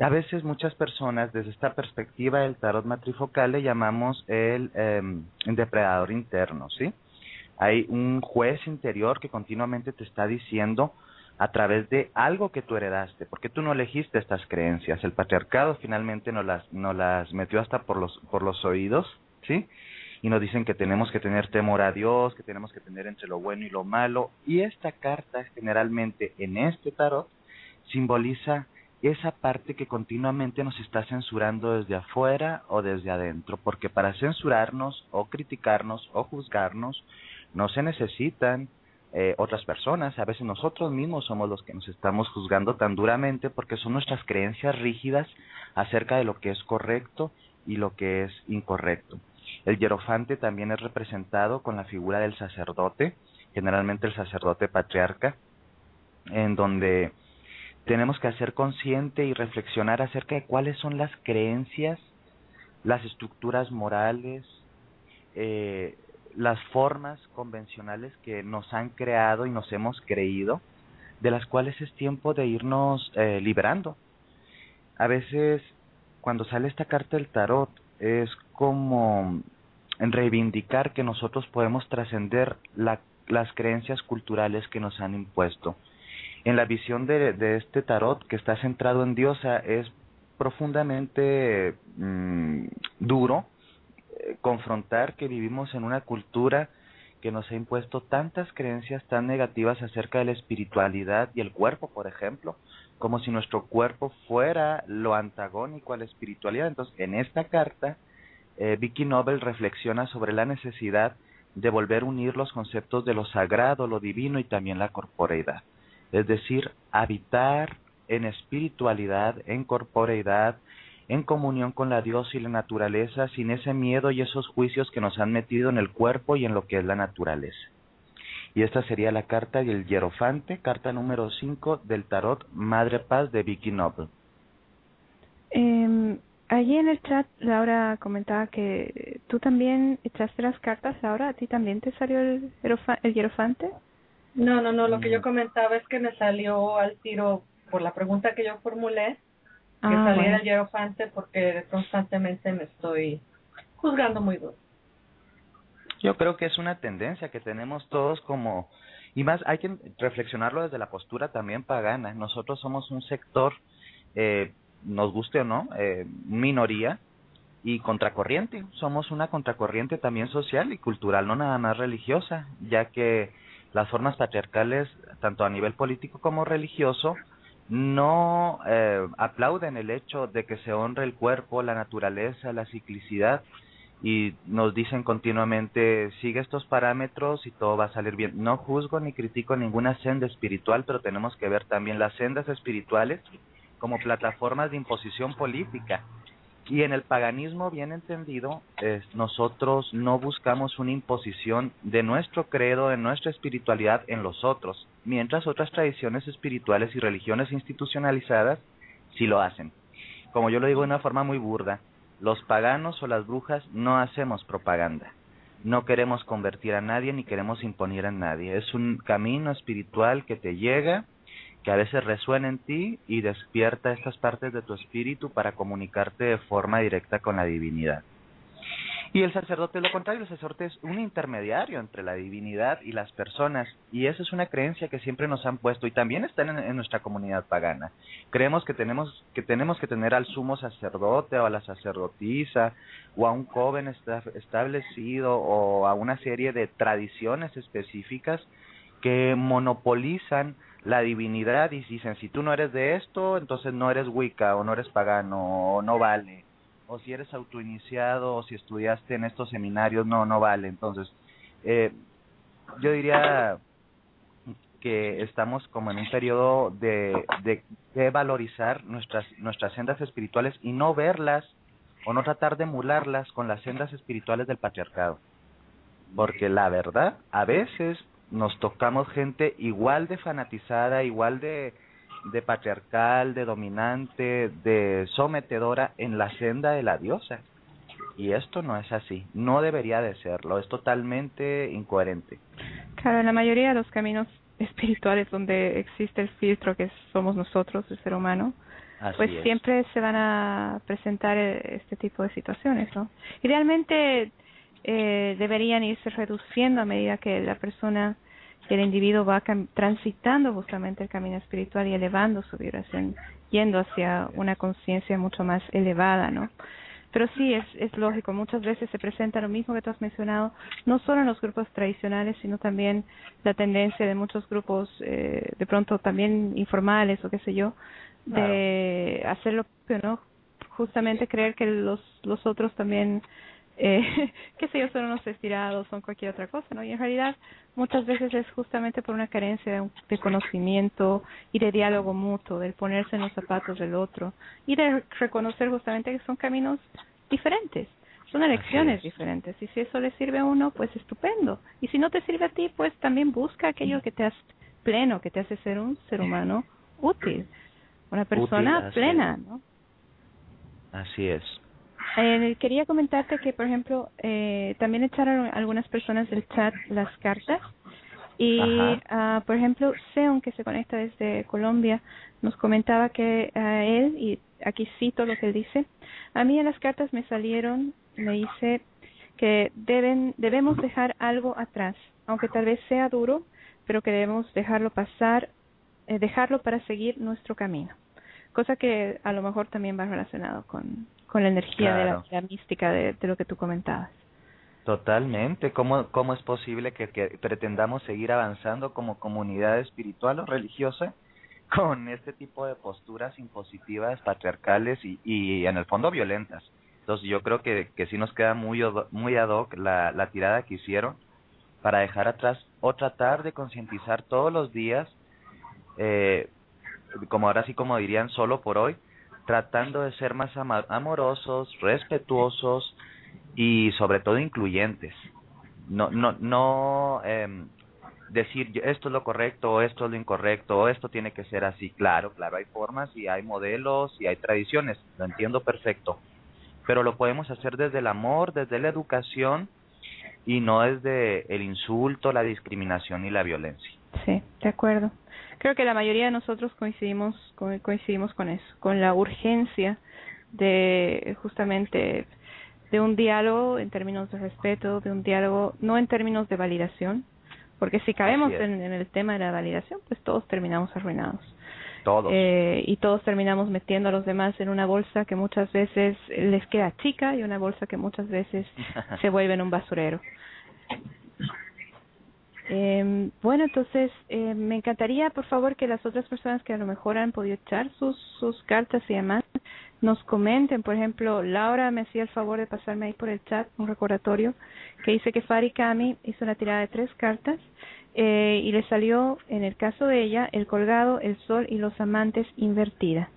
A veces muchas personas desde esta perspectiva del tarot matrifocal le llamamos el eh, depredador interno, ¿sí? Hay un juez interior que continuamente te está diciendo a través de algo que tú heredaste, porque tú no elegiste estas creencias. El patriarcado finalmente nos las, nos las metió hasta por los, por los oídos, ¿sí? Y nos dicen que tenemos que tener temor a Dios, que tenemos que tener entre lo bueno y lo malo. Y esta carta generalmente en este tarot simboliza esa parte que continuamente nos está censurando desde afuera o desde adentro, porque para censurarnos o criticarnos o juzgarnos no se necesitan eh, otras personas, a veces nosotros mismos somos los que nos estamos juzgando tan duramente porque son nuestras creencias rígidas acerca de lo que es correcto y lo que es incorrecto. El hierofante también es representado con la figura del sacerdote, generalmente el sacerdote patriarca, en donde tenemos que hacer consciente y reflexionar acerca de cuáles son las creencias, las estructuras morales, eh, las formas convencionales que nos han creado y nos hemos creído, de las cuales es tiempo de irnos eh, liberando. A veces, cuando sale esta carta del tarot, es como reivindicar que nosotros podemos trascender la, las creencias culturales que nos han impuesto. En la visión de, este tarot que está centrado en diosa es profundamente mm, duro confrontar que vivimos en una cultura que nos ha impuesto tantas creencias tan negativas acerca de la espiritualidad y el cuerpo, por ejemplo, como si nuestro cuerpo fuera lo antagónico a la espiritualidad. Entonces, en esta carta, eh, Vicky Nobel reflexiona sobre la necesidad de volver a unir los conceptos de lo sagrado, lo divino y también la corporeidad. Es decir, habitar en espiritualidad, en corporeidad, en comunión con la Dios y la naturaleza, sin ese miedo y esos juicios que nos han metido en el cuerpo y en lo que es la naturaleza. Y esta sería la carta del hierofante, carta número 5 del tarot Madre Paz de Vicky Noble. Eh, allí en el chat Laura comentaba que tú también echaste las cartas, Laura, ¿a ti también te salió el, el hierofante? No, no, no, lo que yo mm. comentaba es que me salió al tiro por la pregunta que yo formulé, que ah, saliera el hierofante porque constantemente me estoy juzgando muy duro. Yo creo que es una tendencia que tenemos todos como y más hay que reflexionarlo desde la postura también pagana. Nosotros somos un sector, eh, nos guste o no, eh, minoría y contracorriente. Somos una contracorriente también social y cultural, no nada más religiosa, ya que las formas patriarcales, tanto a nivel político como religioso, no eh, aplauden el hecho de que se honre el cuerpo, la naturaleza, la ciclicidad y nos dicen continuamente sigue estos parámetros y todo va a salir bien. No juzgo ni critico ninguna senda espiritual, pero tenemos que ver también las sendas espirituales como plataformas de imposición política y en el paganismo bien entendido, nosotros no buscamos una imposición de nuestro credo, de nuestra espiritualidad en los otros, mientras otras tradiciones espirituales y religiones institucionalizadas sí lo hacen. Como yo lo digo de una forma muy burda, los paganos o las brujas no hacemos propaganda. No queremos convertir a nadie ni queremos imponer a nadie. Es un camino espiritual que te llega que a veces resuena en ti y despierta estas partes de tu espíritu para comunicarte de forma directa con la divinidad. Y el sacerdote es lo contrario, el sacerdote es un intermediario entre la divinidad y las personas, y esa es una creencia que siempre nos han puesto y también está en, nuestra comunidad pagana. Creemos que tenemos que tenemos que tener al sumo sacerdote o a la sacerdotisa o a un joven establecido o a una serie de tradiciones específicas que monopolizan la divinidad y dicen si tú no eres de esto entonces no eres wicca o no eres pagano o no vale o si eres autoiniciado o si estudiaste en estos seminarios no no vale. Entonces eh, yo diría que estamos como en un periodo de, de, valorizar nuestras nuestras sendas espirituales y no verlas o no tratar de emularlas con las sendas espirituales del patriarcado. Porque la verdad a veces nos tocamos gente igual de fanatizada, igual de, de patriarcal, de dominante, de sometedora en la senda de la diosa. Y esto no es así, no debería de serlo, es totalmente incoherente. Claro, en la mayoría de los caminos espirituales donde existe el filtro que somos nosotros, el ser humano, pues siempre se van a presentar eh, este tipo de situaciones, ¿no? Idealmente eh, deberían irse reduciendo a medida que la persona el individuo va transitando justamente el camino espiritual y elevando su vibración, yendo hacia una conciencia mucho más elevada, ¿no? Pero sí, es, es lógico, muchas veces se presenta lo mismo que tú has mencionado, no solo en los grupos tradicionales, sino también la tendencia de muchos grupos, eh, de pronto también informales o qué sé yo, de hacer lo ¿no? Justamente creer que los, los otros también eh, qué sé yo, son unos estirados, son cualquier otra cosa, ¿no? Y en realidad muchas veces es justamente por una carencia de, conocimiento y de diálogo mutuo, del ponerse en los zapatos del otro y de reconocer justamente que son caminos diferentes, son elecciones diferentes y si eso le sirve a uno, pues estupendo. Y si no te sirve a ti, pues también busca aquello que te hace pleno, que te hace ser un ser humano útil. una persona Útil, plena. ¿no? Así es. Eh, quería comentarte que, por ejemplo, eh, también echaron algunas personas del chat las cartas y, ah, por ejemplo, Seon, que se conecta desde Colombia, nos comentaba que a él, y aquí cito lo que él dice, a mí en las cartas me salieron, me dice que deben debemos dejar algo atrás, aunque tal vez sea duro, pero que debemos dejarlo pasar, eh, dejarlo para seguir nuestro camino. Cosa que a lo mejor también va relacionado con, con la energía de, la, Claro. de la mística de, de lo que tú comentabas. Totalmente. ¿Cómo, ¿Cómo es posible que, que pretendamos seguir avanzando como comunidad espiritual o religiosa con este tipo de posturas impositivas, patriarcales y, y en el fondo violentas? Entonces yo creo que, que sí nos queda muy, muy ad hoc la, la tirada que hicieron para dejar atrás o tratar de concientizar todos los días, eh, como ahora sí como dirían, solo por hoy, tratando de ser más amorosos, respetuosos y sobre todo incluyentes. No, no, no em, decir esto es lo correcto esto es lo incorrecto esto tiene que ser así. Claro, claro, hay formas y hay modelos y hay tradiciones, lo entiendo perfecto. Pero lo podemos hacer desde el amor, desde la educación y no desde el insulto, la discriminación y la violencia. Sí, de acuerdo. Creo que la mayoría de nosotros coincidimos co- coincidimos con eso, con la urgencia de justamente de un diálogo en términos de respeto, de un diálogo no en términos de validación, porque si caemos en, en el tema de la validación, pues todos terminamos arruinados. Todos. Eh, y todos terminamos metiendo a los demás en una bolsa que muchas veces les queda chica y una bolsa que muchas veces se vuelve en un basurero. Eh, bueno, entonces eh, me encantaría, por favor, que las otras personas que a lo mejor han podido echar sus, sus cartas y demás nos comenten. Por ejemplo, Laura me hacía el favor de pasarme ahí por el chat un recordatorio que dice que Fari Kami hizo una tirada de tres cartas eh, y le salió, en el caso de ella, el colgado, el sol y los amantes invertida.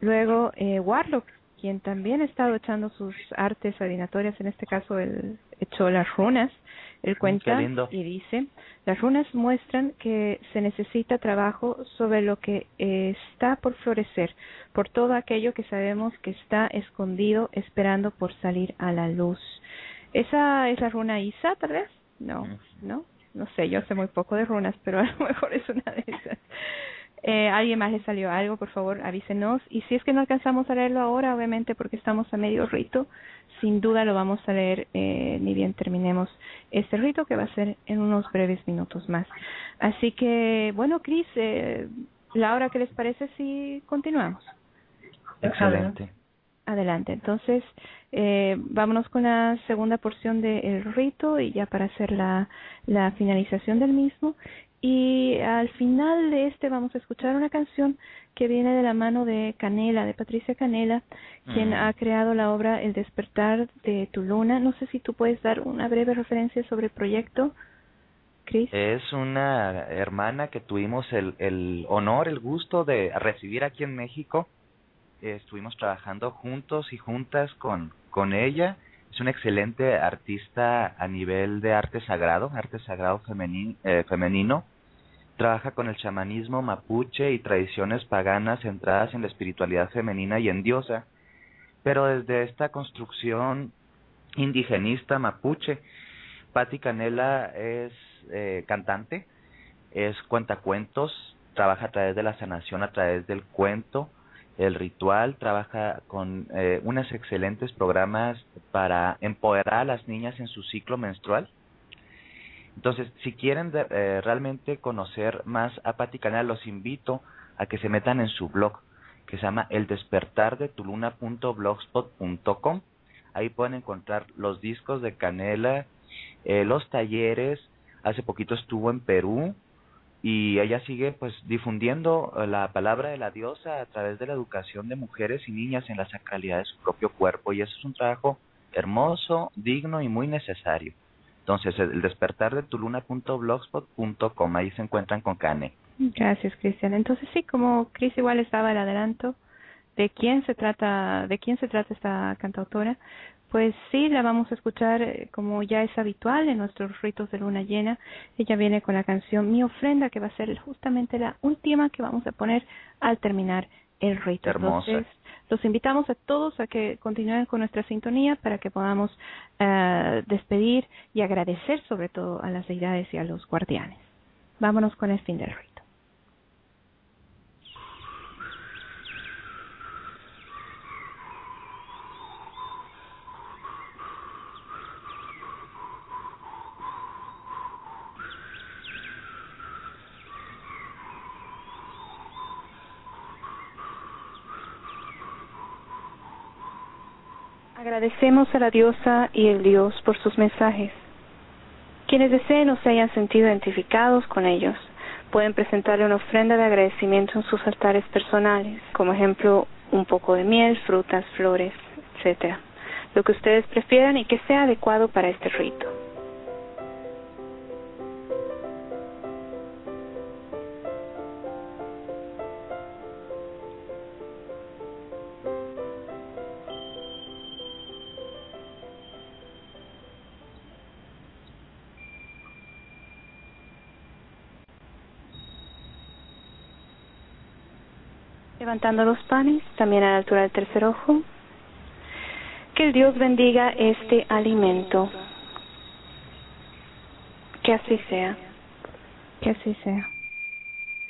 Luego, eh, Warlock, quien también ha estado echando sus artes adivinatorias, en este caso él echó las runas, él cuenta y dice, las runas muestran que se necesita trabajo sobre lo que eh, está por florecer, por todo aquello que sabemos que está escondido esperando por salir a la luz. ¿Esa es la runa Isa, tal vez? No, Ujú. no, no sé, yo sé muy poco de runas, pero a lo mejor es una de esas. Eh, ¿Alguien más le salió algo? Por favor, avísenos. Y si es que no alcanzamos a leerlo ahora, obviamente porque estamos a medio rito, sin duda lo vamos a leer eh, ni bien terminemos este rito que va a ser en unos breves minutos más. Así que, bueno, Cris, eh, Laura, ¿qué les parece si continuamos? Excelente. Adelante. Entonces, eh, vámonos con la segunda porción del rito y ya para hacer la, la finalización del mismo. Y al final de este vamos a escuchar una canción que viene de la mano de Canela, de Patricia Canela, quien Mm. ha creado la obra El despertar de tu luna. No sé si tú puedes dar una breve referencia sobre el proyecto, Chris. Es una hermana que tuvimos el, el honor, el gusto de recibir aquí en México. Eh, Estuvimos trabajando juntos y juntas con, con ella. Es una excelente artista a nivel de arte sagrado, arte sagrado femeni- eh, femenino. Trabaja con el chamanismo mapuche y tradiciones paganas centradas en la espiritualidad femenina y en diosa, pero desde esta construcción indigenista mapuche. Patti Canela es eh, cantante, es cuentacuentos, trabaja a través de la sanación, a través del cuento, el ritual, trabaja con eh, unos excelentes programas para empoderar a las niñas en su ciclo menstrual. Entonces, si quieren eh, realmente conocer más a Patti Canela, los invito a que se metan en su blog, que se llama El Despertar de. Ahí pueden encontrar los discos de Canela, eh, los talleres. Hace poquito estuvo en Perú y ella sigue pues difundiendo eh, la palabra de la diosa a través de la educación de mujeres y niñas en la sacralidad de su propio cuerpo y eso es un trabajo hermoso, digno y muy necesario. Entonces, el despertar de tuluna.blogspot.com, ahí se encuentran con Cane. Gracias, Cristian. Entonces sí, como Chris igual estaba el adelanto de quién se trata, de quién se trata esta cantautora, pues sí, la vamos a escuchar eh, como ya es habitual en nuestros ritos de luna llena. Ella viene con la canción Mi ofrenda, que va a ser justamente la última que vamos a poner al terminar el rito. Hermosa. Entonces, los invitamos a todos a que continúen con nuestra sintonía para que podamos eh, despedir y agradecer sobre todo a las deidades y a los guardianes. Vámonos con el fin del rito. Agradecemos a la diosa y el dios por sus mensajes. Quienes deseen o se hayan sentido identificados con ellos pueden presentarle una ofrenda de agradecimiento en sus altares personales, como ejemplo un poco de miel, frutas, flores, etcétera, lo que ustedes prefieran y que sea adecuado para este rito. Levantando los panes, también a la altura del tercer ojo. Que el Dios bendiga este alimento. Que así sea. Que así sea.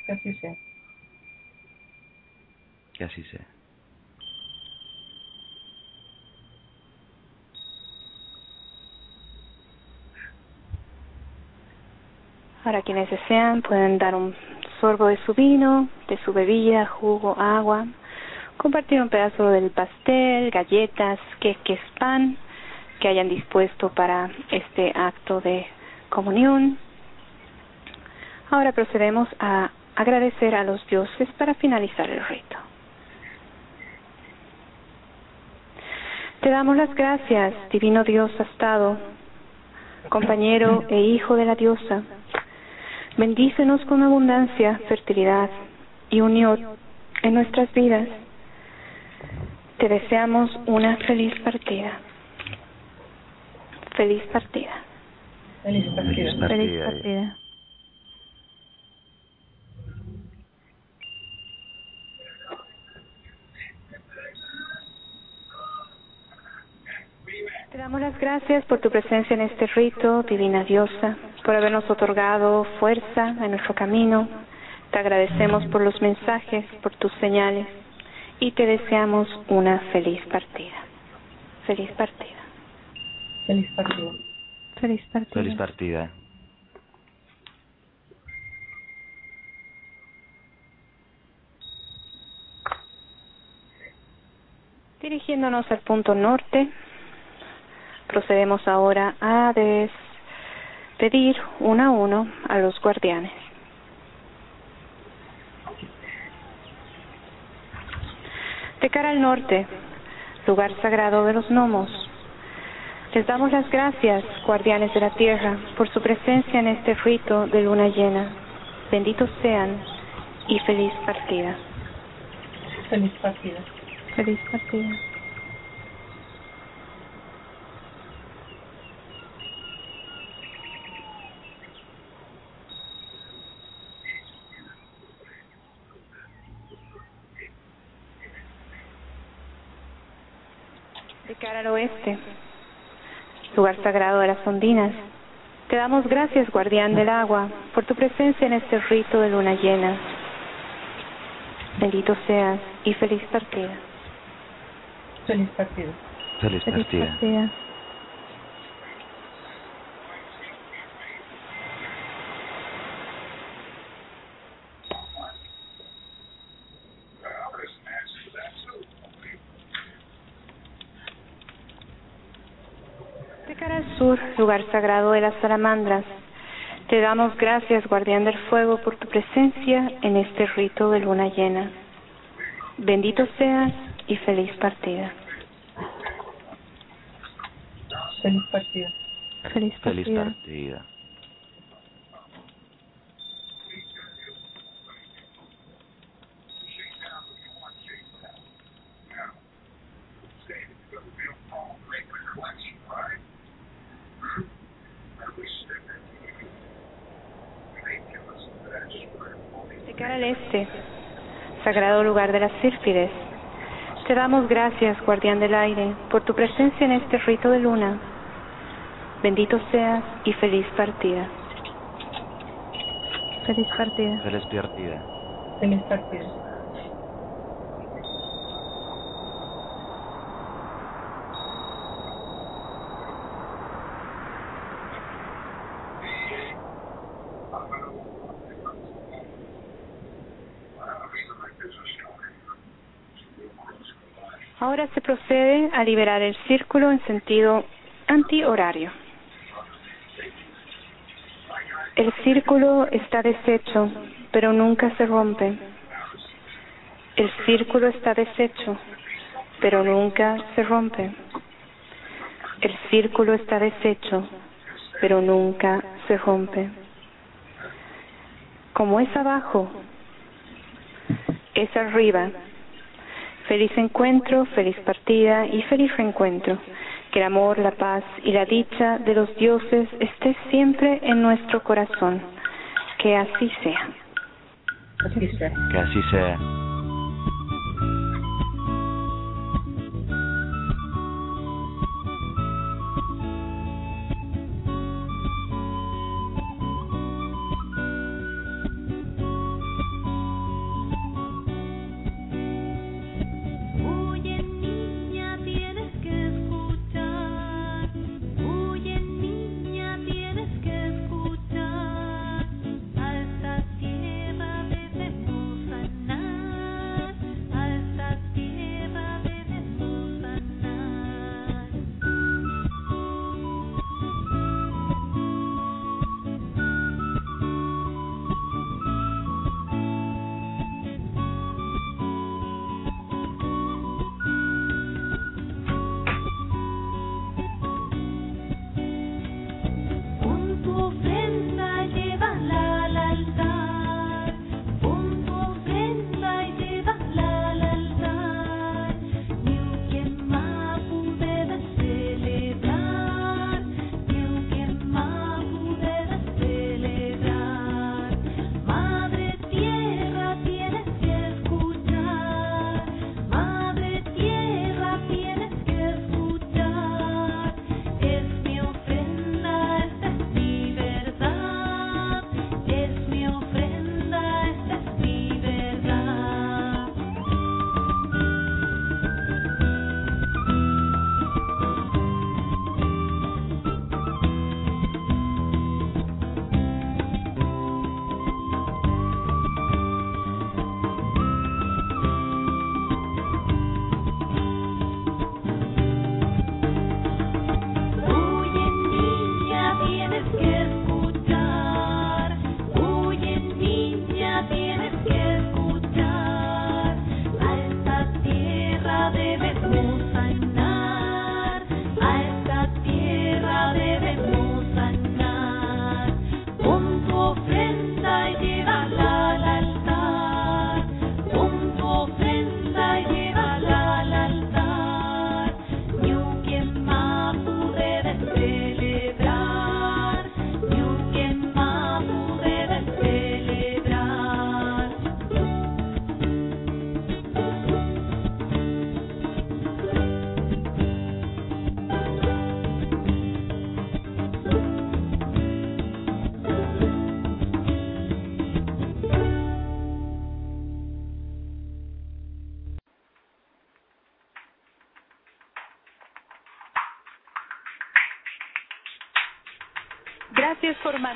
Que así sea. Que así sea. Ahora quienes desean pueden dar un sorbo de su vino, de su bebida, jugo, agua, compartir un pedazo del pastel, galletas, queques, pan que hayan dispuesto para este acto de comunión. Ahora procedemos a agradecer a los dioses para finalizar el rito. Te damos las gracias, divino Dios astado, compañero e hijo de la diosa. Bendícenos con abundancia, fertilidad y unión en nuestras vidas. Te deseamos una feliz partida. Feliz partida. Feliz partida. Feliz partida. Feliz partida. Te damos las gracias por tu presencia en este rito, divina diosa, por habernos otorgado fuerza en nuestro camino. Te agradecemos por los mensajes, por tus señales y te deseamos una feliz partida. Feliz partida. Feliz partida. Feliz partida. Feliz partida. Dirigiéndonos al punto norte, procedemos ahora a despedir uno a uno a los guardianes. De cara al norte, lugar sagrado de los gnomos, les damos las gracias, guardianes de la tierra, por su presencia en este rito de luna llena. Benditos sean y feliz partida. Feliz partida. Feliz partida. Al oeste, lugar sagrado de las ondinas, te damos gracias, guardián del agua, por tu presencia en este rito de luna llena. Bendito seas y feliz partida. Feliz partida. Feliz Feliz partida. partida. De cara al sur, lugar sagrado de las salamandras, te damos gracias, guardián del fuego, por tu presencia en este rito de luna llena. Bendito seas y feliz partida. Feliz partida. Feliz Feliz partida. Al este, sagrado lugar de las Sírfides. Te damos gracias, guardián del aire, por tu presencia en este rito de luna. Bendito seas y feliz partida. Feliz partida. Feliz partida. Feliz partida. Ahora se procede a liberar el círculo en sentido antihorario. El círculo está deshecho, pero nunca se rompe. El círculo está deshecho, pero nunca se rompe. El círculo está deshecho, pero nunca se rompe. Como es abajo, es arriba. Feliz encuentro, feliz partida y feliz reencuentro. Que el amor, la paz y la dicha de los dioses esté siempre en nuestro corazón. Que así sea. Así sea. Que así sea.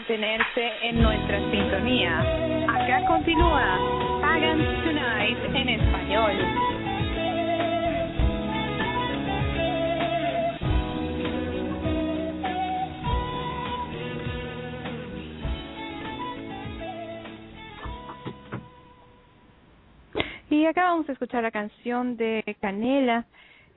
Mantenerse en nuestra sintonía. Acá continúa Pagans Tonight en español. Y acá vamos a escuchar la canción de Canela.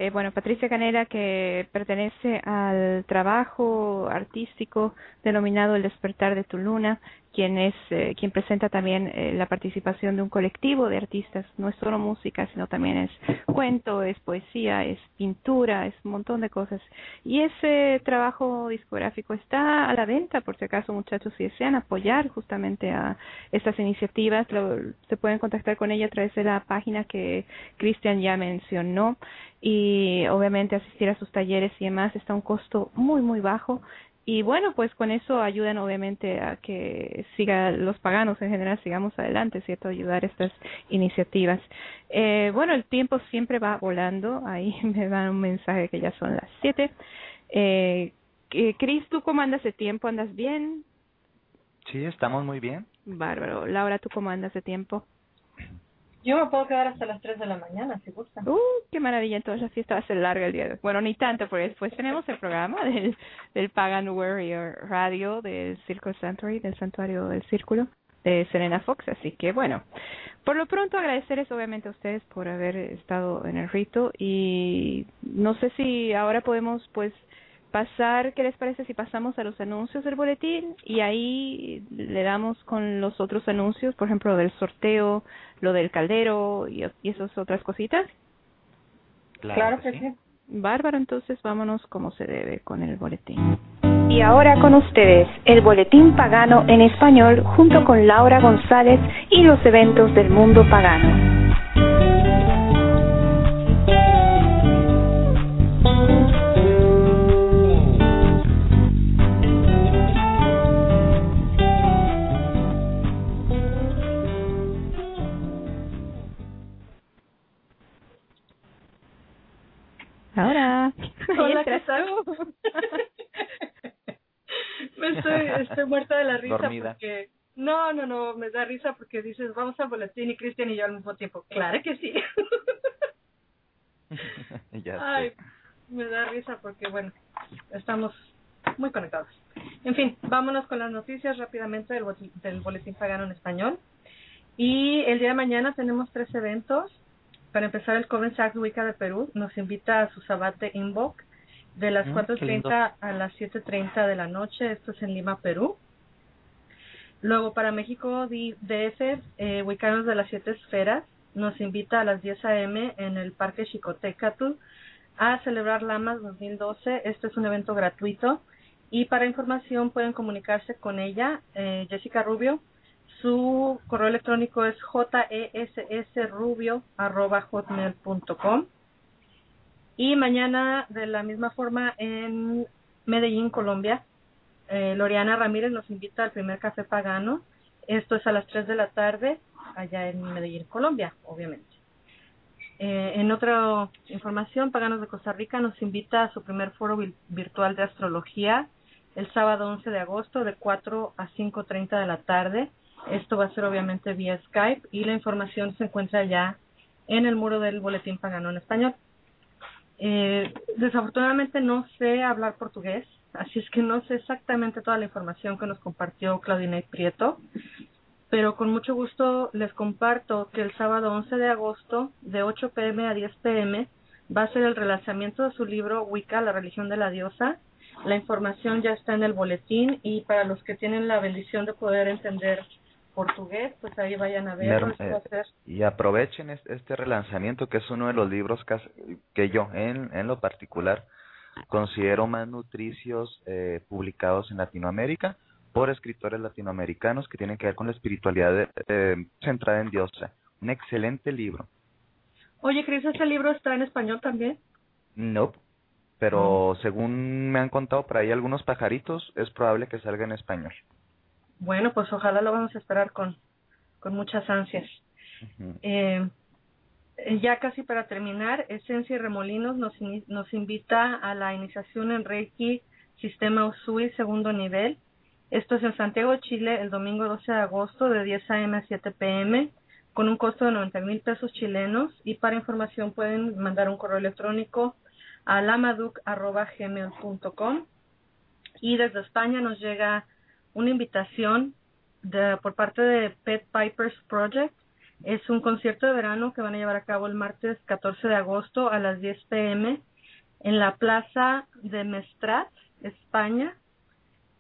Eh, bueno, Patricia Canela, que pertenece al trabajo artístico denominado El despertar de tu luna, quien es eh, quien presenta también eh, la participación de un colectivo de artistas. No es solo música sino también es cuento es poesía es pintura es un montón de cosas. Y ese trabajo discográfico está a la venta por si acaso muchachos si desean apoyar justamente a estas iniciativas lo, se pueden contactar con ella a través de la página que Cristian ya mencionó y obviamente asistir a sus talleres y demás está a un costo muy muy bajo y bueno, pues con eso ayudan obviamente a que siga los paganos en general sigamos adelante, ¿cierto? Ayudar estas iniciativas. Eh, bueno, el tiempo siempre va volando. Ahí me dan un mensaje que ya son las siete. Eh, Cris, ¿tú cómo andas de tiempo? ¿Andas bien? Sí, estamos muy bien. Bárbaro. Laura, ¿tú cómo andas de tiempo? Yo me puedo quedar hasta las 3 de la mañana, si gustan. Uh, qué maravilla. Entonces la fiesta va a ser larga el día. Bueno, ni tanto, porque después tenemos el programa del, del Pagan Warrior Radio del Circle Sanctuary, del Santuario del Círculo de Serena Fox. Así que, bueno, por lo pronto agradecerles obviamente a ustedes por haber estado en el rito y no sé si ahora podemos, pues, pasar, ¿qué les parece si pasamos a los anuncios del boletín y ahí le damos con los otros anuncios, por ejemplo, del sorteo, lo del caldero y, y esas otras cositas? Claro, Claro que que sí. sí. Bárbaro, entonces vámonos como se debe con el boletín. Y ahora con ustedes, el boletín pagano en español junto con Laura González y los eventos del mundo pagano. Ahora. Hola, ¿qué tal? me estoy, estoy muerta de la risa Dormida. porque... No, no, no, me da risa porque dices, vamos al boletín y Cristian y yo al mismo tiempo. Claro que sí. ya Ay, sé. me da risa porque, bueno, estamos muy conectados. En fin, vámonos con las noticias rápidamente del Boletín Pagano en Español. Y el día de mañana tenemos tres eventos. Para empezar, el Coven Sachs Wicca de Perú nos invita a su Sabbat de Invoc de las Mm, cuatro qué lindo. 4.30 a las 7.30 de la noche. Esto es en Lima, Perú. Luego, para México DF, eh, Wiccanos de las Siete Esferas nos invita a las 10 a.m. en el Parque Chicotecatl a celebrar Lamas 2012. Este es un evento gratuito y para información pueden comunicarse con ella, eh, Jessica Rubio. Su correo electrónico es jessrubio.hotmail.com y mañana de la misma forma en Medellín, Colombia, eh, Loriana Ramírez nos invita al primer café pagano. Esto es a las 3 de la tarde allá en Medellín, Colombia, obviamente. Eh, en otra información, Paganos de Costa Rica nos invita a su primer foro virtual de astrología el sábado 11 de agosto de 4 a 5.30 de la tarde. Esto va a ser obviamente vía Skype y la información se encuentra ya en el muro del Boletín Pagano en español. Eh, desafortunadamente no sé hablar portugués, así es que no sé exactamente toda la información que nos compartió Claudinei Prieto, pero con mucho gusto les comparto que el sábado 11 de agosto de 8 pm a 10 pm va a ser el relanzamiento de su libro Wicca, la religión de la diosa. La información ya está en el boletín y para los que tienen la bendición de poder entender portugués, pues ahí vayan a verlo. Ser Y aprovechen es- este relanzamiento que es uno de los libros que yo en, en lo particular considero más nutricios eh, publicados en Latinoamérica por escritores latinoamericanos que tienen que ver con la espiritualidad de- eh, centrada en diosa. Un excelente libro. Oye, Cris, ¿este libro está en español también? No, pero según me han contado por ahí algunos pajaritos, es probable que salga en español. Bueno, pues ojalá lo vamos a esperar con, con muchas ansias. Eh, eh, ya casi para terminar, Esencia y Remolinos nos, nos invita a la iniciación en Reiki Sistema Usui segundo nivel. Esto es en Santiago, Chile, el domingo 12 de agosto de 10 a.m. a 7 p.m. con un costo de 90 mil pesos chilenos y para información pueden mandar un correo electrónico a lamaduc.gmail.com y desde España nos llega una invitación de, por parte de Pet Pipers Project. Es un concierto de verano que van a llevar a cabo el martes 14 de agosto a las 10 pm en la plaza de Mestrat, España.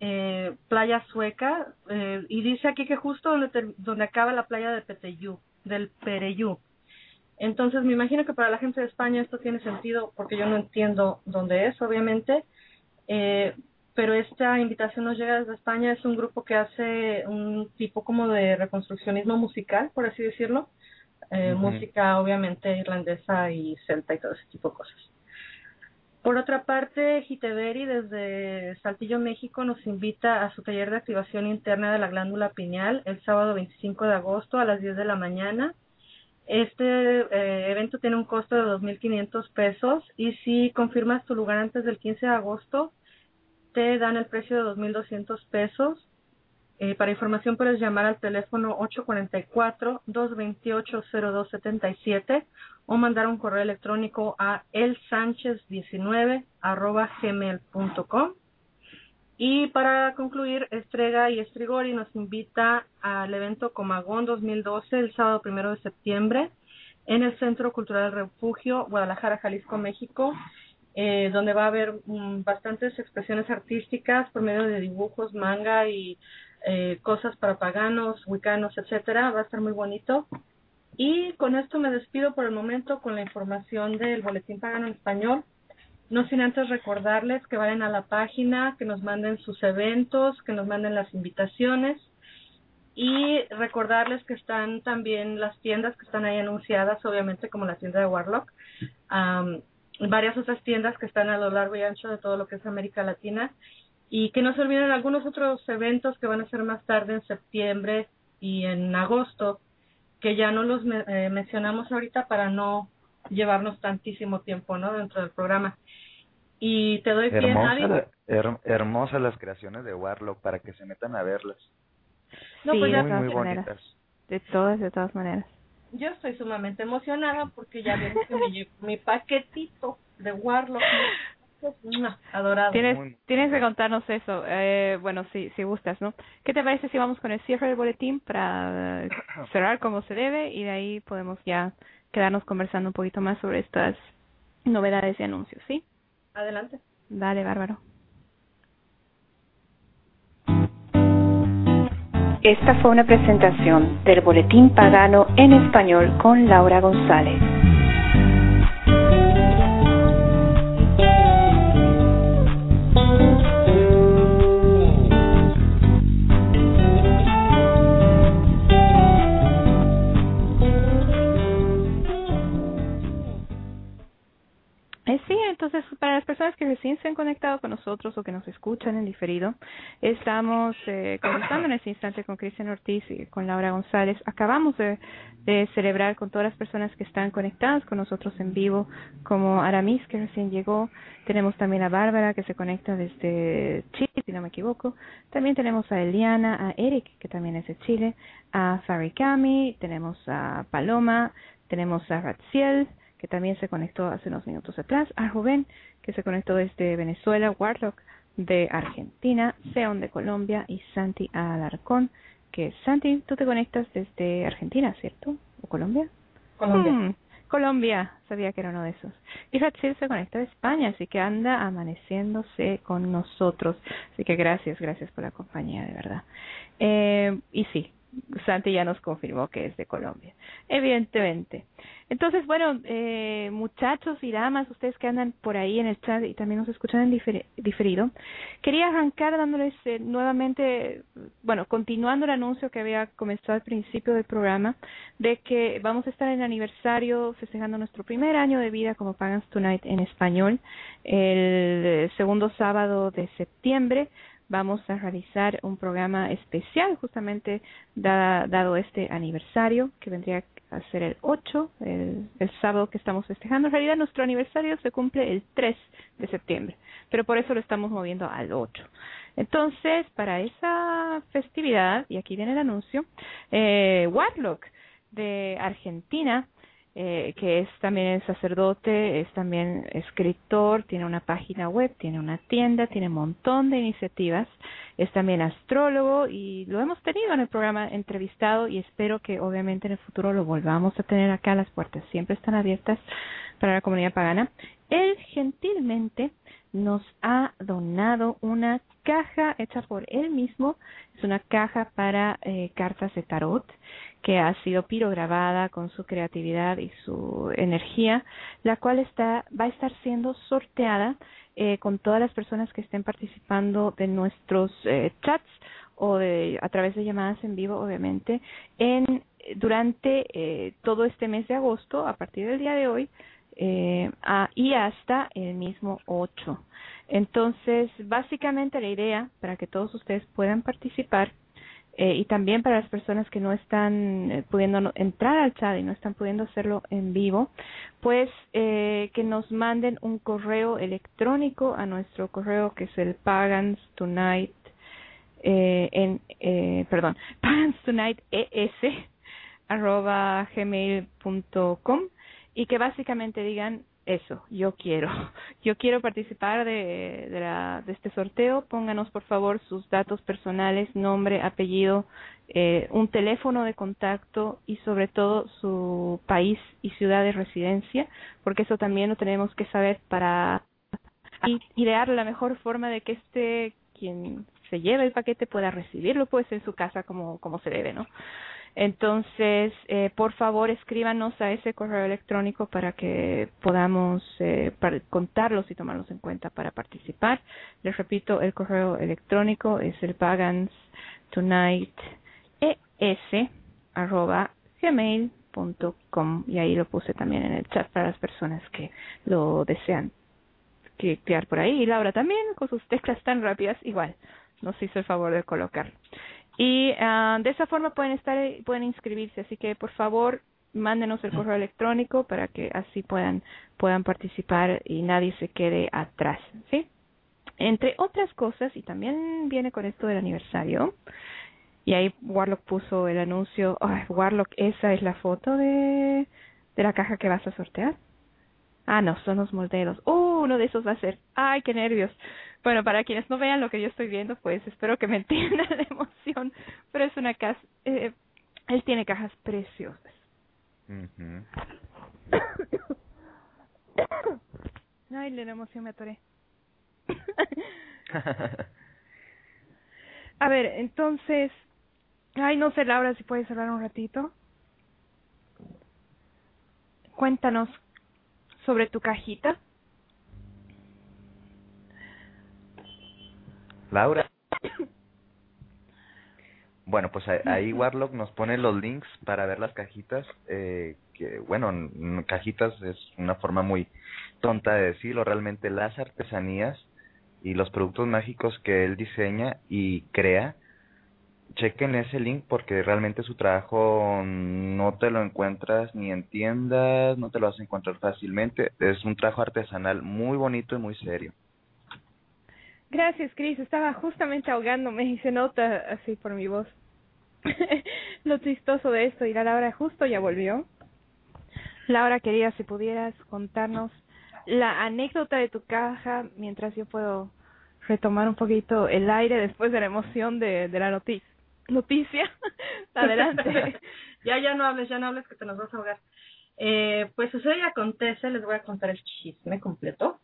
eh, playa sueca eh, y dice aquí que justo donde, ter- donde acaba la playa de Peteyú, del Pereyú. Entonces me imagino que para la gente de España esto tiene sentido porque yo no entiendo dónde es, obviamente. Eh, pero esta invitación nos llega desde España, es un grupo que hace un tipo como de reconstruccionismo musical, por así decirlo. Eh. Música obviamente irlandesa y celta y todo ese tipo de cosas. Por otra parte, Giteveri desde Saltillo, México, nos invita a su taller de activación interna de la glándula pineal el sábado 25 de agosto a las 10 de la mañana. Este eh, evento tiene un costo de 2.500 pesos y si confirmas tu lugar antes del 15 de agosto, te dan el precio de 2.200 pesos. Eh, para información puedes llamar al teléfono 844-228-0277 o mandar un correo electrónico a elsánchez19 arroba gmail.com. Y para concluir, Estrega y Estrigori nos invita al evento Comagón 2012 el sábado primero de septiembre en el Centro Cultural Refugio, Guadalajara, Jalisco, México, eh, donde va a haber mm, bastantes expresiones artísticas por medio de dibujos, manga y eh, cosas para paganos, wicanos, etcétera. Va a estar muy bonito. Y con esto me despido por el momento con la información del Boletín Pagano en Español. No sin antes recordarles que vayan a la página, que nos manden sus eventos, que nos manden las invitaciones y recordarles que están también las tiendas que están ahí anunciadas, obviamente como la tienda de Warlock, am, varias otras tiendas que están a lo largo y ancho de todo lo que es América Latina y que no se olviden algunos otros eventos que van a ser más tarde en septiembre y en agosto, que ya no los eh, mencionamos ahorita para no llevarnos tantísimo tiempo ¿no? dentro del programa. Y te doy pie, Hermosa, her- hermosas las creaciones de Warlock para que se metan a verlas. No, sí, pues ya muy, todas muy maneras. bonitas. De todas, de todas maneras. Yo estoy sumamente emocionada porque ya vieron que me llegó mi paquetito de Warlock. Adorado. Tienes, Muy- tienes que contarnos eso. Eh, bueno, si, si gustas, ¿no? ¿Qué te parece si vamos con el cierre del boletín para cerrar como se debe y de ahí podemos ya quedarnos conversando un poquito más sobre estas novedades y anuncios, ¿sí? Adelante. Dale, bárbaro. Esta fue una presentación del Boletín Pagano en Español con Laura González. Entonces para las personas que recién se han conectado con nosotros o que nos escuchan en diferido, estamos eh, conversando en este instante con Cristian Ortiz y con Laura González. Acabamos de, de celebrar con todas las personas que están conectadas con nosotros en vivo, como Aramis que recién llegó, tenemos también a Bárbara que se conecta desde Chile, si no me equivoco, también tenemos a Eliana, a Eric que también es de Chile, a Farikami, tenemos a Paloma, tenemos a Ratziel, que también se conectó hace unos minutos atrás, a Rubén, que se conectó desde Venezuela, Warlock de Argentina, Seon de Colombia y Santi Alarcón, que Santi, tú te conectas desde Argentina, ¿cierto? ¿O Colombia? Colombia. Hmm, Colombia, sabía que era uno de esos. Y Ratziel se conecta de España, así que anda amaneciéndose con nosotros. Así que gracias, gracias por la compañía, de verdad. Eh, y sí, Santi ya nos confirmó que es de Colombia, evidentemente. Entonces, bueno, eh, muchachos y damas, ustedes que andan por ahí en el chat y también nos escuchan en difer- diferido, quería arrancar dándoles eh, nuevamente, bueno, continuando el anuncio que había comenzado al principio del programa, de que vamos a estar en aniversario festejando nuestro primer año de vida como Pagans Tonight en español, el segundo sábado de septiembre vamos a realizar un programa especial justamente da- dado este aniversario que vendría a ser el 8, el, el sábado que estamos festejando. En realidad nuestro aniversario se cumple el 3 de septiembre, pero por eso lo estamos moviendo al 8. Entonces, para esa festividad, y aquí viene el anuncio, eh, Warlock de Argentina eh, que es también sacerdote, es también escritor, tiene una página web, tiene una tienda, tiene un montón de iniciativas, es también astrólogo y lo hemos tenido en el programa entrevistado y espero que obviamente en el futuro lo volvamos a tener acá, las puertas siempre están abiertas para la comunidad pagana. Él gentilmente nos ha donado una caja hecha por él mismo. Es una caja para eh, cartas de tarot que ha sido pirograbada con su creatividad y su energía, la cual está va a estar siendo sorteada eh, con todas las personas que estén participando de nuestros eh, chats o de a través de llamadas en vivo, obviamente, en durante eh, todo este mes de agosto, a partir del día de hoy, eh, y hasta el mismo 8. Entonces, básicamente la idea para que todos ustedes puedan participar eh, y también para las personas que no están eh, pudiendo entrar al chat y no están pudiendo hacerlo en vivo, pues eh, que nos manden un correo electrónico a nuestro correo que es el pagans tonight eh, en eh, perdón pagans tonight es arroba gmail.com y que básicamente digan eso, yo quiero, yo quiero participar de, de, la, de este sorteo, pónganos por favor sus datos personales, nombre, apellido, eh, un teléfono de contacto y sobre todo su país y ciudad de residencia, porque eso también lo tenemos que saber para idear la mejor forma de que este quien se lleve el paquete pueda recibirlo pues en su casa como como se debe, ¿no? Entonces, eh, por favor, escríbanos a ese correo electrónico para que podamos eh, contarlos y tomarlos en cuenta para participar. Les repito, el correo electrónico es el gmail.com y ahí lo puse también en el chat para las personas que lo desean cliquear por ahí y Laura también con sus teclas tan rápidas igual nos hizo el favor de colocar y ah, de esa forma pueden estar pueden inscribirse. Así que por favor mándenos el correo electrónico para que así puedan puedan participar y nadie se quede atrás sí entre otras cosas y también viene con esto del aniversario y ahí Warlock puso el anuncio Ay, Warlock esa es la foto de de la caja que vas a sortear Ah, no, son los modelos. Uh, uno de esos va a ser. Ay, qué nervios. Bueno, para quienes no vean lo que yo estoy viendo, pues espero que me entiendan la emoción. Pero es una casa. Eh, él tiene cajas preciosas. Ujú. Ay, la emoción me atoré. A ver, entonces. Ay, no sé, Laura, si puedes hablar un ratito. Cuéntanos sobre tu cajita. Laura. Bueno, pues ahí- Warlock nos pone los links para ver las cajitas. Eh, que bueno, cajitas es una forma muy tonta de decirlo. Realmente las artesanías y los productos mágicos que él diseña y crea, chequen ese link porque realmente su trabajo no te lo encuentras ni en tiendas, no te lo vas a encontrar fácilmente. Es un trabajo artesanal muy bonito y muy serio. Gracias, Chris. Estaba justamente ahogándome y se nota así por mi voz. Lo chistoso de esto. Y la Laura justo ya volvió. Laura, quería si pudieras contarnos la anécdota de tu caja mientras yo puedo retomar un poquito el aire después de la emoción de la noticia. Noticia. Adelante. ya, ya no hables, ya no hables que te nos vas a ahogar. Eh, pues sucede y acontece, les voy a contar el chisme completo.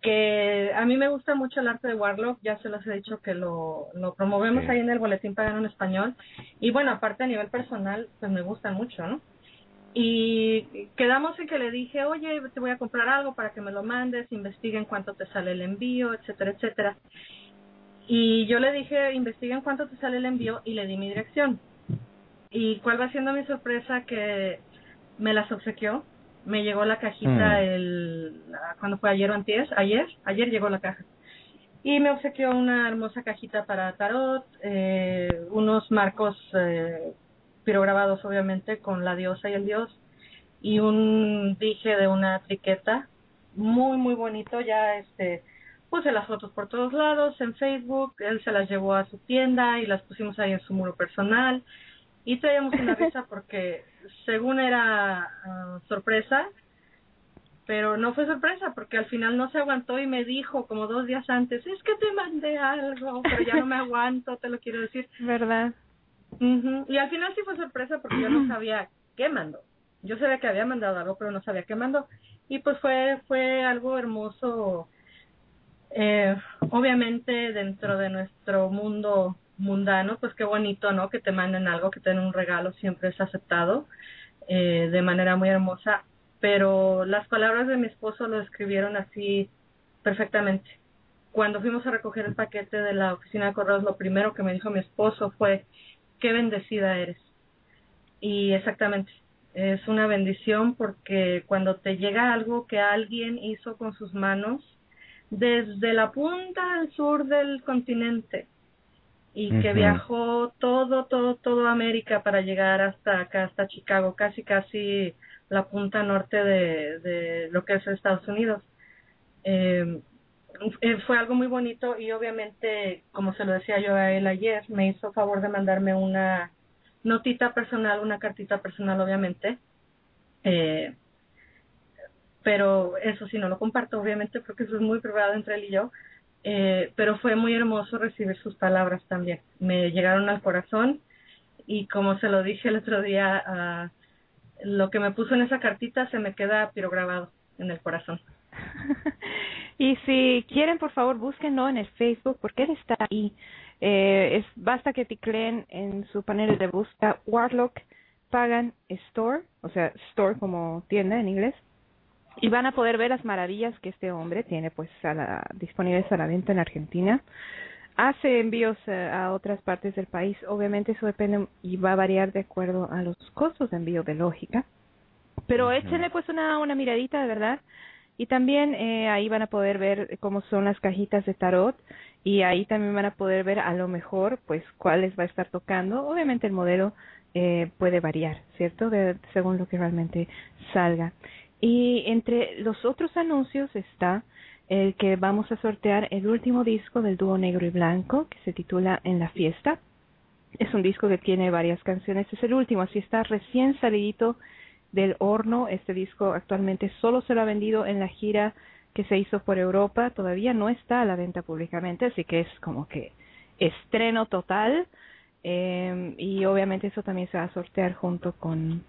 Que a mí me gusta mucho el arte de Warlock, ya se los he dicho que lo, lo promovemos Sí. ahí en el Boletín Pagano en Español. Y bueno, aparte a nivel personal, pues me gusta mucho, ¿no? Y quedamos en que le dije, oye, te voy a comprar algo para que me lo mandes, investiga en cuánto te sale el envío, etcétera, etcétera. Y yo le dije, investiga en cuánto te sale el envío y le di mi dirección. ¿Y cuál va siendo mi sorpresa? Que me las obsequió. Me llegó la cajita Mm. el cuando fue ayer o antier, ayer, ayer llegó la caja. Y me obsequió una hermosa cajita para tarot, eh, unos marcos eh, pirograbados obviamente con la diosa y el dios y un dije de una triqueta muy muy bonito ya este puse las fotos por todos lados en Facebook, él se las llevó a su tienda y las pusimos ahí en su muro personal y traíamos una risa porque según era ah, sorpresa, pero no fue sorpresa porque al final no se aguantó y me dijo como dos días antes, es que te mandé algo, pero ya no me aguanto, te lo quiero decir. ¿Verdad? Ujú. Y al final sí fue sorpresa porque yo no sabía qué mandó. Yo sabía que había mandado algo, pero no sabía qué mandó. Y pues fue fue algo hermoso Eh, obviamente dentro de nuestro mundo mundano, pues qué bonito, ¿no? Que te manden algo, que te den un regalo, siempre es aceptado eh, de manera muy hermosa, pero las palabras de mi esposo lo escribieron así perfectamente. Cuando fuimos a recoger el paquete de la oficina de correos, lo primero que me dijo mi esposo fue, qué bendecida eres. Y exactamente, es una bendición porque cuando te llega algo que alguien hizo con sus manos, desde la punta al sur del continente, y que viajó todo, todo, todo América para llegar hasta acá, hasta Chicago, casi, casi la punta norte de, de lo que es Estados Unidos. Eh, eh, fue algo muy bonito y obviamente, como se lo decía yo a él ayer, me hizo favor de mandarme una notita personal, una cartita personal, obviamente. Eh, pero eso sí no lo comparto, obviamente, porque eso es muy privado entre él y yo. Eh, pero fue muy hermoso recibir sus palabras también. Me llegaron al corazón y como se lo dije el otro día, ah, lo que me puso en esa cartita se me queda pirograbado en el corazón. y si quieren, por favor, búsquenlo en el Facebook porque él está ahí. Eh, es basta que tecleen en su panel de busca Warlock Pagan Store, o sea, store como tienda en inglés, y van a poder ver las maravillas que este hombre tiene pues a la, disponibles a la venta en Argentina. Hace envíos eh, a otras partes del país, obviamente eso depende y va a variar de acuerdo a los costos de envío de lógica. Pero échenle pues una, una miradita de verdad. Y también eh, ahí van a poder ver cómo son las cajitas de tarot y ahí también van a poder ver a lo mejor pues cuáles va a estar tocando. Obviamente el modelo eh, puede variar, ¿cierto? De, según lo que realmente salga. Y entre los otros anuncios está el que vamos a sortear el último disco del dúo negro y blanco que se titula En la fiesta. Es un disco que tiene varias canciones, es el último, así está recién salidito del horno. Este disco actualmente solo se lo ha vendido en la gira que se hizo por Europa, todavía no está a la venta públicamente, así que es como que estreno total. Eh, y obviamente eso también se va a sortear junto con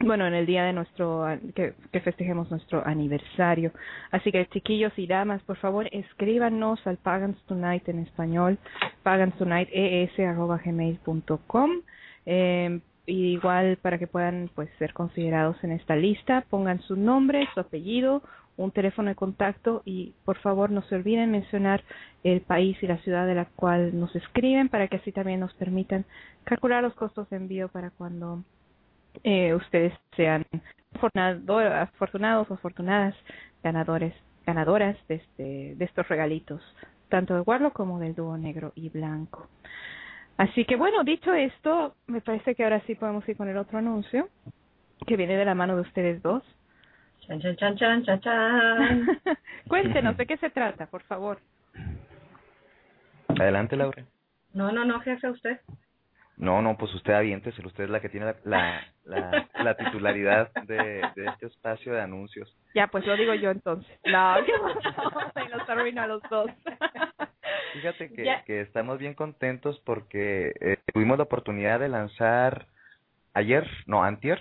bueno, en el día de nuestro, que, festejemos nuestro aniversario. Así que chiquillos y damas, por favor, escríbanos al Pagans Tonight en español, paganstonight.es.gmail.com eh, y igual para que puedan pues ser considerados en esta lista, pongan su nombre, su apellido, un teléfono de contacto y por favor no se olviden mencionar el país y la ciudad de la cual nos escriben para que así también nos permitan calcular los costos de envío para cuando eh, ustedes sean afortunado- afortunados o afortunadas ganadores ganadoras de este de estos regalitos tanto de Warlock como del dúo negro y blanco así que bueno dicho esto me parece que ahora sí podemos ir con el otro anuncio que viene de la mano de ustedes dos Chan, chan, chan, chan, chan, chan. cuéntenos de qué se trata por favor Adelante, Laura. No, no, no, jefe, usted. No, no, pues usted aviénteselo. Usted es la que tiene la, la, la, la titularidad de, de este espacio de anuncios. ya pues lo digo yo entonces no, y nos arruina a los dos Fíjate que, estamos bien contentos porque eh, tuvimos la oportunidad de lanzar ayer, no, antier,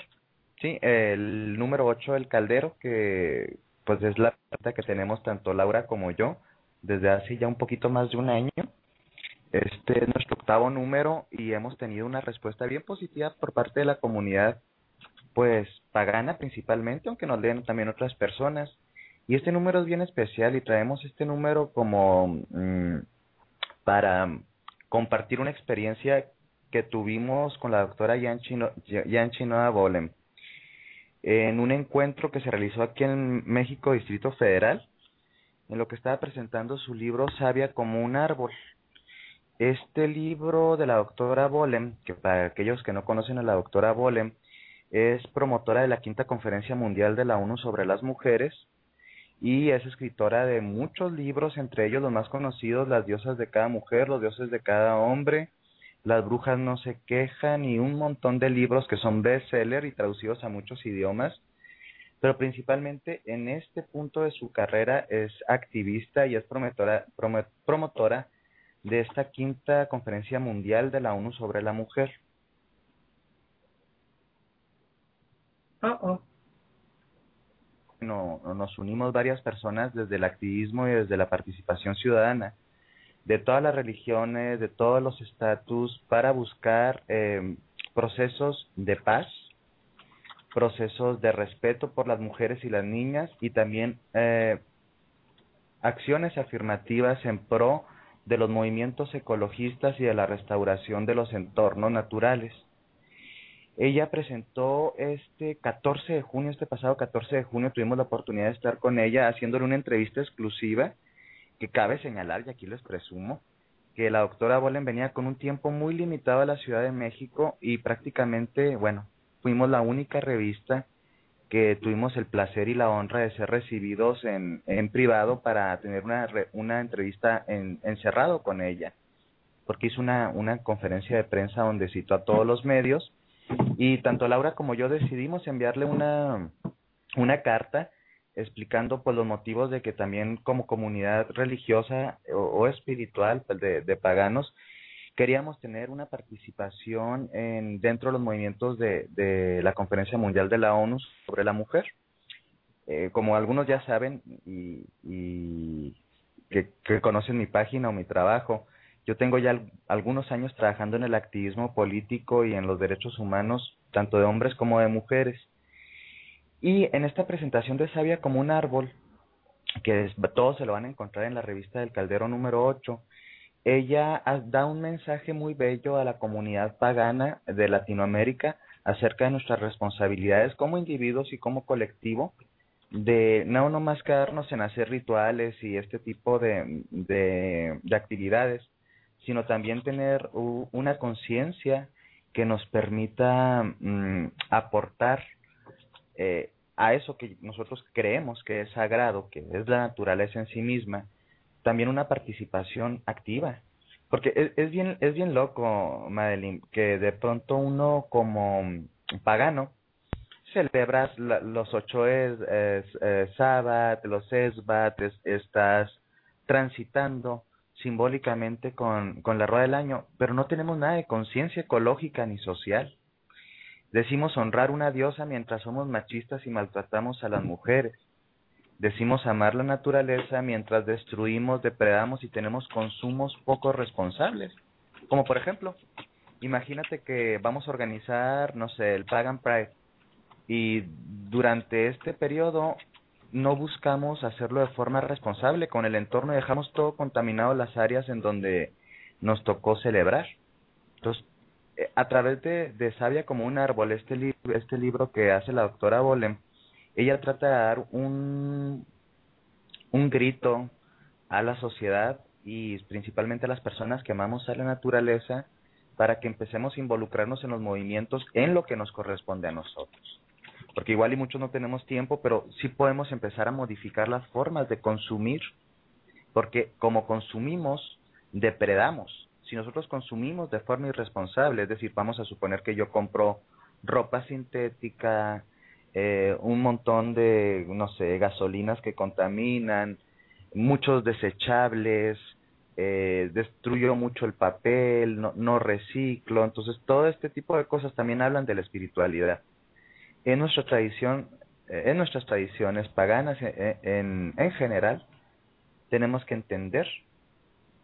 sí, el número 8 del Caldero, que pues es la carta que tenemos tanto Laura como yo desde hace ya un poquito más de un año. Este es nuestro octavo número y hemos tenido una respuesta bien positiva por parte de la comunidad, pues pagana principalmente, aunque nos leen también otras personas. Y este número es bien especial y traemos este número como mm, para compartir una experiencia que tuvimos con la doctora Yanchino, Yanchinoa Bolem en un encuentro que se realizó aquí en México, Distrito Federal, en lo que estaba presentando su libro Sabia como un árbol. Este libro de la doctora Bolem, que para aquellos que no conocen a la doctora Bolem, es promotora de la quinta conferencia mundial de la ONU sobre las mujeres y es escritora de muchos libros, entre ellos los más conocidos, Las diosas de cada mujer, Los dioses de cada hombre, Las brujas no se quejan y un montón de libros que son bestseller y traducidos a muchos idiomas. Pero principalmente en este punto de su carrera es activista y es promotora, promo- promotora de esta quinta conferencia mundial de la ONU sobre la mujer. Oh, oh. no- nos unimos varias personas desde el activismo y desde la participación ciudadana de todas las religiones, de todos los estatus, para buscar eh, procesos de paz, procesos de respeto por las mujeres y las niñas y también eh, acciones afirmativas en pro de los movimientos ecologistas y de la restauración de los entornos naturales. Ella presentó este 14 de junio, este pasado 14 de junio, tuvimos la oportunidad de estar con ella haciéndole una entrevista exclusiva que cabe señalar, y aquí les presumo, que la doctora Bolen venía con un tiempo muy limitado a la Ciudad de México y prácticamente, bueno, fuimos la única revista que tuvimos el placer y la honra de ser recibidos en, en privado para tener una, una entrevista en, encerrado con ella, porque hizo una, una conferencia de prensa donde citó a todos los medios y tanto Laura como yo decidimos enviarle una, una carta explicando pues los motivos de que también como comunidad religiosa o, o espiritual pues, de, de paganos queríamos tener una participación en dentro de los movimientos de, la Conferencia Mundial de la ONU sobre la mujer. Eh, como algunos ya saben y, que, conocen mi página o mi trabajo, yo tengo ya al- algunos años trabajando en el activismo político y en los derechos humanos, tanto de hombres como de mujeres. Y en esta presentación de Sabia como un árbol, que todos se lo van a encontrar en la revista del Caldero número 8, ella ha- da un mensaje muy bello a la comunidad pagana de Latinoamérica acerca de nuestras responsabilidades como individuos y como colectivo, de no nomás quedarnos en hacer rituales y este tipo de, de, de actividades, sino también tener una conciencia que nos permita mm, aportar eh, a eso que nosotros creemos que es sagrado, que es la naturaleza en sí misma, también una participación activa. Porque es, bien es bien loco, Madeline, que de pronto uno como pagano celebras la- los ocho es, es, los Esbat, es- estás transitando simbólicamente con, con la rueda del año, pero no tenemos nada de conciencia ecológica ni social. Decimos honrar una diosa mientras somos machistas y maltratamos a las mujeres. Decimos amar la naturaleza mientras destruimos, depredamos y tenemos consumos poco responsables. Como por ejemplo, imagínate que vamos a organizar, no sé, el Pagan Pride y durante este periodo no buscamos hacerlo de forma responsable con el entorno y dejamos todo contaminado las áreas en donde nos tocó celebrar. Entonces, eh, a través de, de Sabia como un árbol, este, este libro que hace la doctora Bolem, ella trata de dar un, un grito a la sociedad y principalmente a las personas que amamos a la naturaleza para que empecemos a involucrarnos en los movimientos en lo que nos corresponde a nosotros. Porque igual y muchos no tenemos tiempo, pero sí podemos empezar a modificar las formas de consumir, porque como consumimos, depredamos. Si nosotros consumimos de forma irresponsable, es decir, vamos a suponer que yo compro ropa sintética, eh, un montón de, no sé, gasolinas que contaminan, muchos desechables, eh, destruyo mucho el papel, no, no reciclo, entonces todo este tipo de cosas también hablan de la espiritualidad. En nuestra tradición, eh, en nuestras tradiciones paganas en, en, en general, tenemos que entender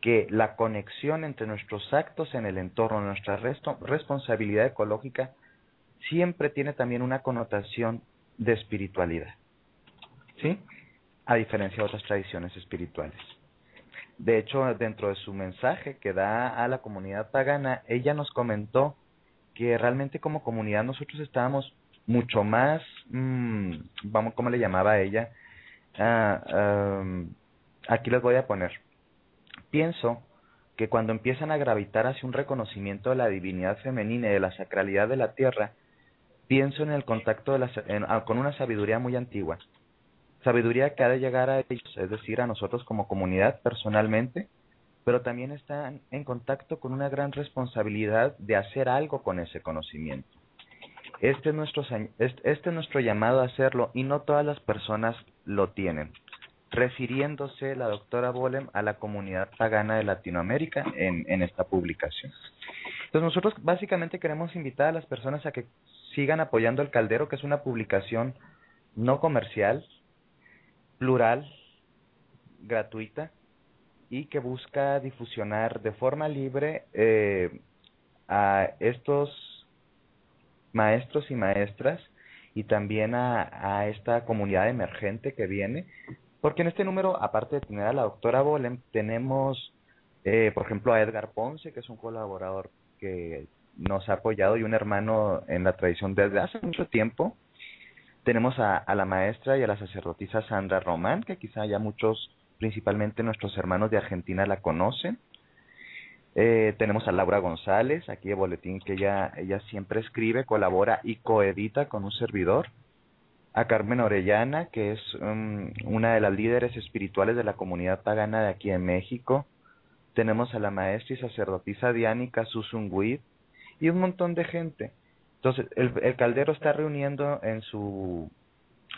que la conexión entre nuestros actos en el entorno, nuestra responsabilidad ecológica, siempre tiene también una connotación de espiritualidad. ¿Sí? A diferencia de otras tradiciones espirituales. De hecho, dentro de su mensaje que da a la comunidad pagana, ella nos comentó que realmente como comunidad nosotros estábamos mucho más, mmm, vamos, ¿cómo le llamaba a ella? Ah, aquí les voy a poner. Pienso que cuando empiezan a gravitar hacia un reconocimiento de la divinidad femenina y de la sacralidad de la tierra, pienso en el contacto de la, en, con una sabiduría muy antigua. Sabiduría que ha de llegar a ellos, es decir, a nosotros como comunidad personalmente, pero también están en contacto con una gran responsabilidad de hacer algo con ese conocimiento. Este es nuestro, este es nuestro llamado a hacerlo y no todas las personas lo tienen refiriéndose la doctora Bolem a la comunidad pagana de Latinoamérica en esta publicación. Entonces nosotros básicamente queremos invitar a las personas a que sigan apoyando el Caldero, que es una publicación no comercial, plural, gratuita y que busca difusionar de forma libre eh, a estos maestros y maestras y también a, a esta comunidad emergente que viene, porque en este número, aparte de tener a la doctora Bolem, tenemos, eh, por ejemplo, a Edgar Ponce, que es un colaborador que nos ha apoyado y un hermano en la tradición desde hace mucho tiempo. Tenemos a, la maestra y a la sacerdotisa Sandra Román, que quizá ya muchos, principalmente nuestros hermanos de Argentina, la conocen. Eh, tenemos a Laura González, aquí de Boletín, que ella, ella siempre escribe, colabora y coedita con un servidor. A Carmen Orellana, que es um, una de las líderes espirituales de la comunidad pagana de aquí en México. Tenemos a la maestra y sacerdotisa Diánica Susunguid y un montón de gente. Entonces, el, el caldero está reuniendo en su,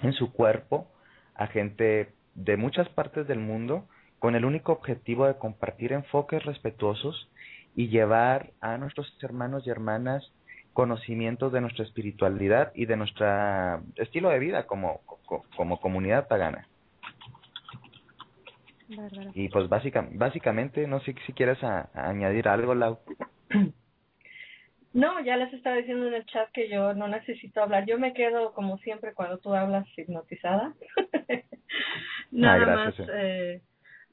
en su cuerpo a gente de muchas partes del mundo con el único objetivo de compartir enfoques respetuosos y llevar a nuestros hermanos y hermanas conocimientos de nuestra espiritualidad y de nuestro estilo de vida como, co- como comunidad pagana. Bárbaro. Y pues básica, básicamente, no sé si quieres a- a añadir algo, Lau. No, ya les estaba diciendo en el chat que yo no necesito hablar. Yo me quedo, como siempre, cuando tú hablas, hipnotizada. Nada gracias, más eh.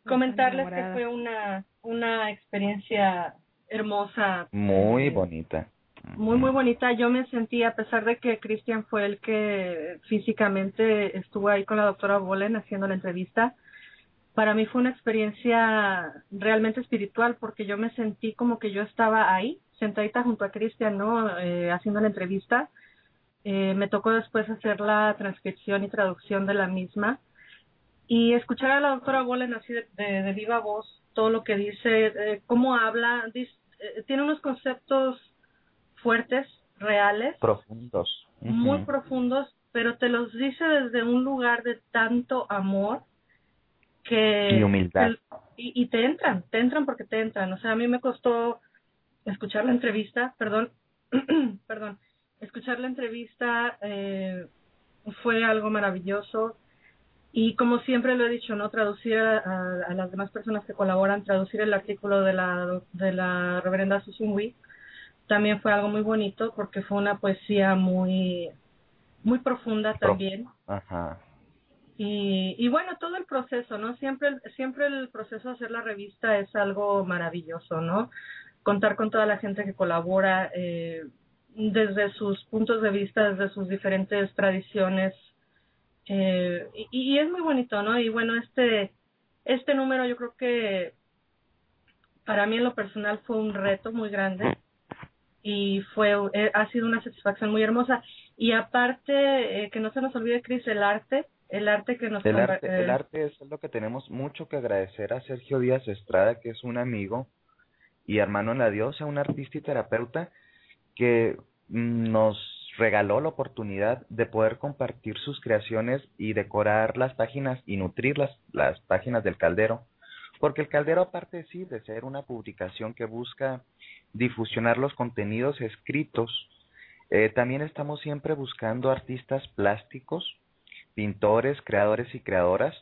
comentarles que fue una, una experiencia hermosa. Muy eh, bonita. Muy, muy bonita. Yo me sentí, a pesar de que Cristian fue el que físicamente estuvo ahí con la doctora Bolen haciendo la entrevista, para mí fue una experiencia realmente espiritual porque yo me sentí como que yo estaba ahí, sentadita junto a Cristian, ¿no? Eh, haciendo la entrevista. Eh, me tocó después hacer la transcripción y traducción de la misma y escuchar a la doctora Bolen así de, de- de viva voz todo lo que dice, eh, cómo habla, eh, tiene unos conceptos fuertes, reales, Profundos. muy profundos, pero te los dice desde un lugar de tanto amor que Y humildad. y, y te entran, te entran porque te entran. O sea, a mí me costó escuchar la entrevista, perdón, perdón, escuchar la entrevista eh, fue algo maravilloso y como siempre lo he dicho, no traducir a, a- las demás personas que colaboran, traducir el artículo de la de la reverenda Susan Wee también fue algo muy bonito porque fue una poesía muy muy profunda Pro- también Ajá. y, y bueno, todo el proceso, ¿no? Siempre, siempre el proceso de hacer la revista es algo maravilloso, ¿no? Contar con toda la gente que colabora eh, desde sus puntos de vista, desde sus diferentes tradiciones. Eh, y, y es muy bonito, ¿no? Y bueno, este, este número yo creo que para mí en lo personal fue un reto muy grande y fue eh, ha sido una satisfacción muy hermosa y aparte eh, que no se nos olvide Cris el arte el arte que nos El arte, el eh, arte es lo que tenemos mucho que agradecer a Sergio Díaz Estrada, que es un amigo y hermano en la diosa, un artista y terapeuta que mm, nos regaló la oportunidad de poder compartir sus creaciones y decorar las páginas y nutrir las, las páginas del caldero. Porque el caldero, aparte sí de ser una publicación que busca difusionar los contenidos escritos, eh, también estamos siempre buscando artistas plásticos, pintores, creadores y creadoras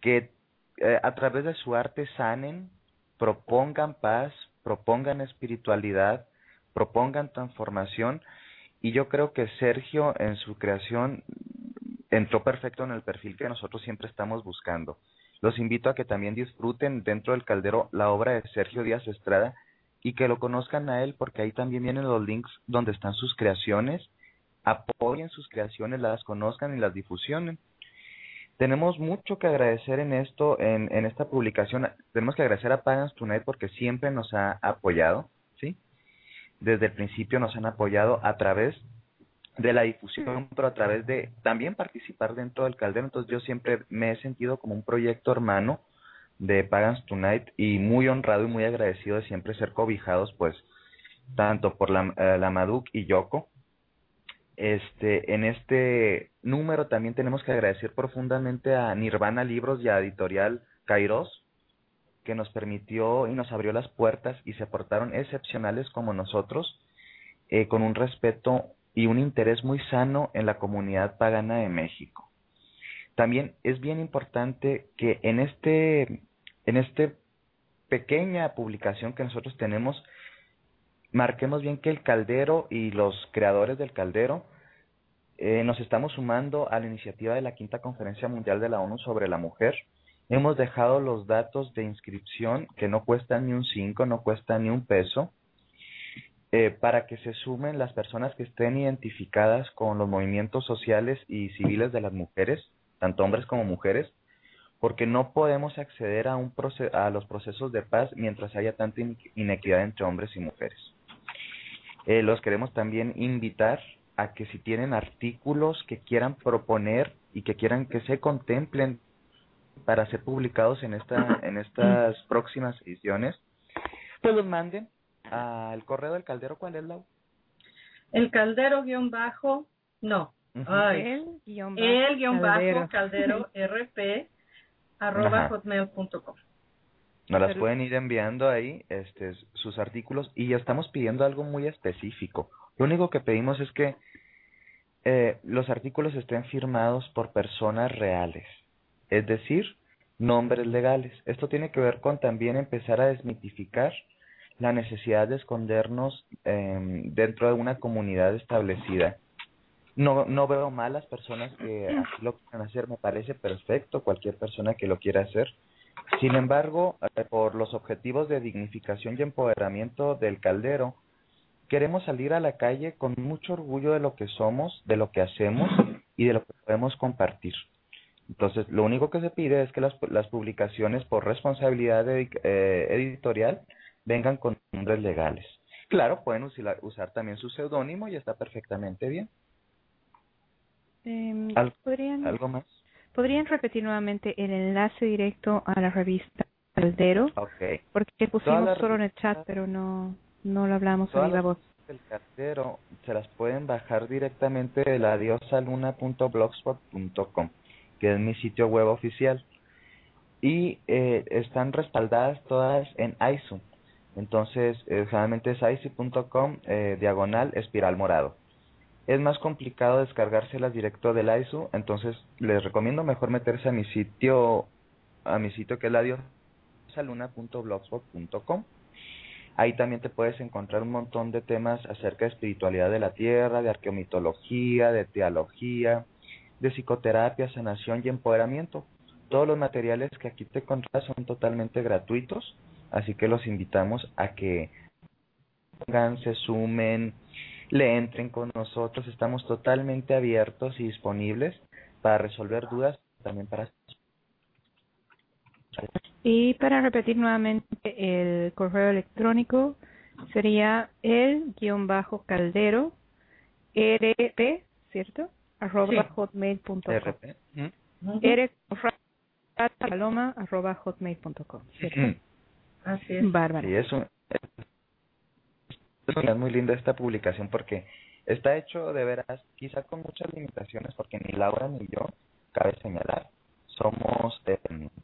que eh, a través de su arte sanen, propongan paz, propongan espiritualidad, propongan transformación y yo creo que Sergio en su creación entró perfecto en el perfil que nosotros siempre estamos buscando. Los invito a que también disfruten dentro del caldero la obra de Sergio Díaz Estrada y que lo conozcan a él porque ahí también vienen los links donde están sus creaciones, apoyen sus creaciones, las conozcan y las difusionen. Tenemos mucho que agradecer en esto, en, en esta publicación. Tenemos que agradecer a Pagans Tonight porque siempre nos ha apoyado, ¿sí? Desde el principio nos han apoyado a través de la difusión, pero a través de también participar dentro del caldero. Entonces yo siempre me he sentido como un proyecto hermano de Pagans Tonight y muy honrado y muy agradecido de siempre ser cobijados, pues, tanto por la, eh, la Maduk y Yoko. Este, en este número también tenemos que agradecer profundamente a Nirvana Libros y a Editorial Kairos, que nos permitió y nos abrió las puertas y se portaron excepcionales como nosotros, eh, con un respeto y un interés muy sano en la comunidad pagana de México. También es bien importante que en este, en este pequeña publicación que nosotros tenemos, marquemos bien que el caldero y los creadores del caldero eh, nos estamos sumando a la iniciativa de la quinta conferencia mundial de la ONU sobre la mujer. Hemos dejado los datos de inscripción que no cuestan ni un cinco, no cuestan ni un peso, eh, para que se sumen las personas que estén identificadas con los movimientos sociales y civiles de las mujeres, tanto hombres como mujeres, porque no podemos acceder a, un a los procesos de paz mientras haya tanta in- inequidad entre hombres y mujeres. Eh, los queremos también invitar a que si tienen artículos que quieran proponer y que quieran que se contemplen para ser publicados en esta en estas próximas ediciones, pues los manden al correo del caldero. ¿Cuál es la? El caldero guion bajo, no. Ay, El guion bajo el guion caldero. bajo caldero rp arroba hotmail.com. Nos las pueden ir enviando ahí este, sus artículos y ya estamos pidiendo algo muy específico. Lo único que pedimos es que eh, los artículos estén firmados por personas reales, es decir, nombres legales. Esto tiene que ver con también empezar a desmitificar la necesidad de escondernos em, dentro de una comunidad establecida. No, no veo mal las personas que lo quieran hacer, me parece perfecto cualquier persona que lo quiera hacer. Sin embargo, eh, por los objetivos de dignificación y empoderamiento del caldero, queremos salir a la calle con mucho orgullo de lo que somos, de lo que hacemos y de lo que podemos compartir. Entonces, lo único que se pide es que las, las publicaciones por responsabilidad eh, editorial vengan con nombres legales. Claro, pueden usila- usar también su seudónimo y está perfectamente bien. Em, Al- ¿podrían, ¿Algo más? ¿Podrían repetir nuevamente el enlace directo a la revista Caldero? Ok. Porque pusimos solo en el chat, pero no, no lo hablamos a viva voz. el cartero se las pueden bajar directamente de la diosaluna.blogspot.com, que es mi sitio web oficial. Y eh, están respaldadas todas en ISO. Entonces, eh, generalmente es iso.com eh, diagonal espiral morado. Es más complicado descargárselas directo del ISO, entonces les recomiendo mejor meterse a mi sitio, a mi sitio que es la diosaluna.blogspot.com. Ahí también te puedes encontrar un montón de temas acerca de espiritualidad de la tierra, de arqueomitología, de teología, de psicoterapia, sanación y empoderamiento. Todos los materiales que aquí te encuentras son totalmente gratuitos, así que los invitamos a que se sumen, le entren con nosotros. Estamos totalmente abiertos y disponibles para resolver dudas, también para Y para repetir nuevamente el correo electrónico sería el guion bajo caldero rp, ¿cierto? arroba Sí. hotmail.com. RP. ¿Mm? Paloma arroba hotmail.com. Así es. Bárbaro. Sí, es, un- es muy linda esta publicación porque está hecho de veras, quizá con muchas limitaciones, porque ni Laura ni yo, cabe señalar, somos eh,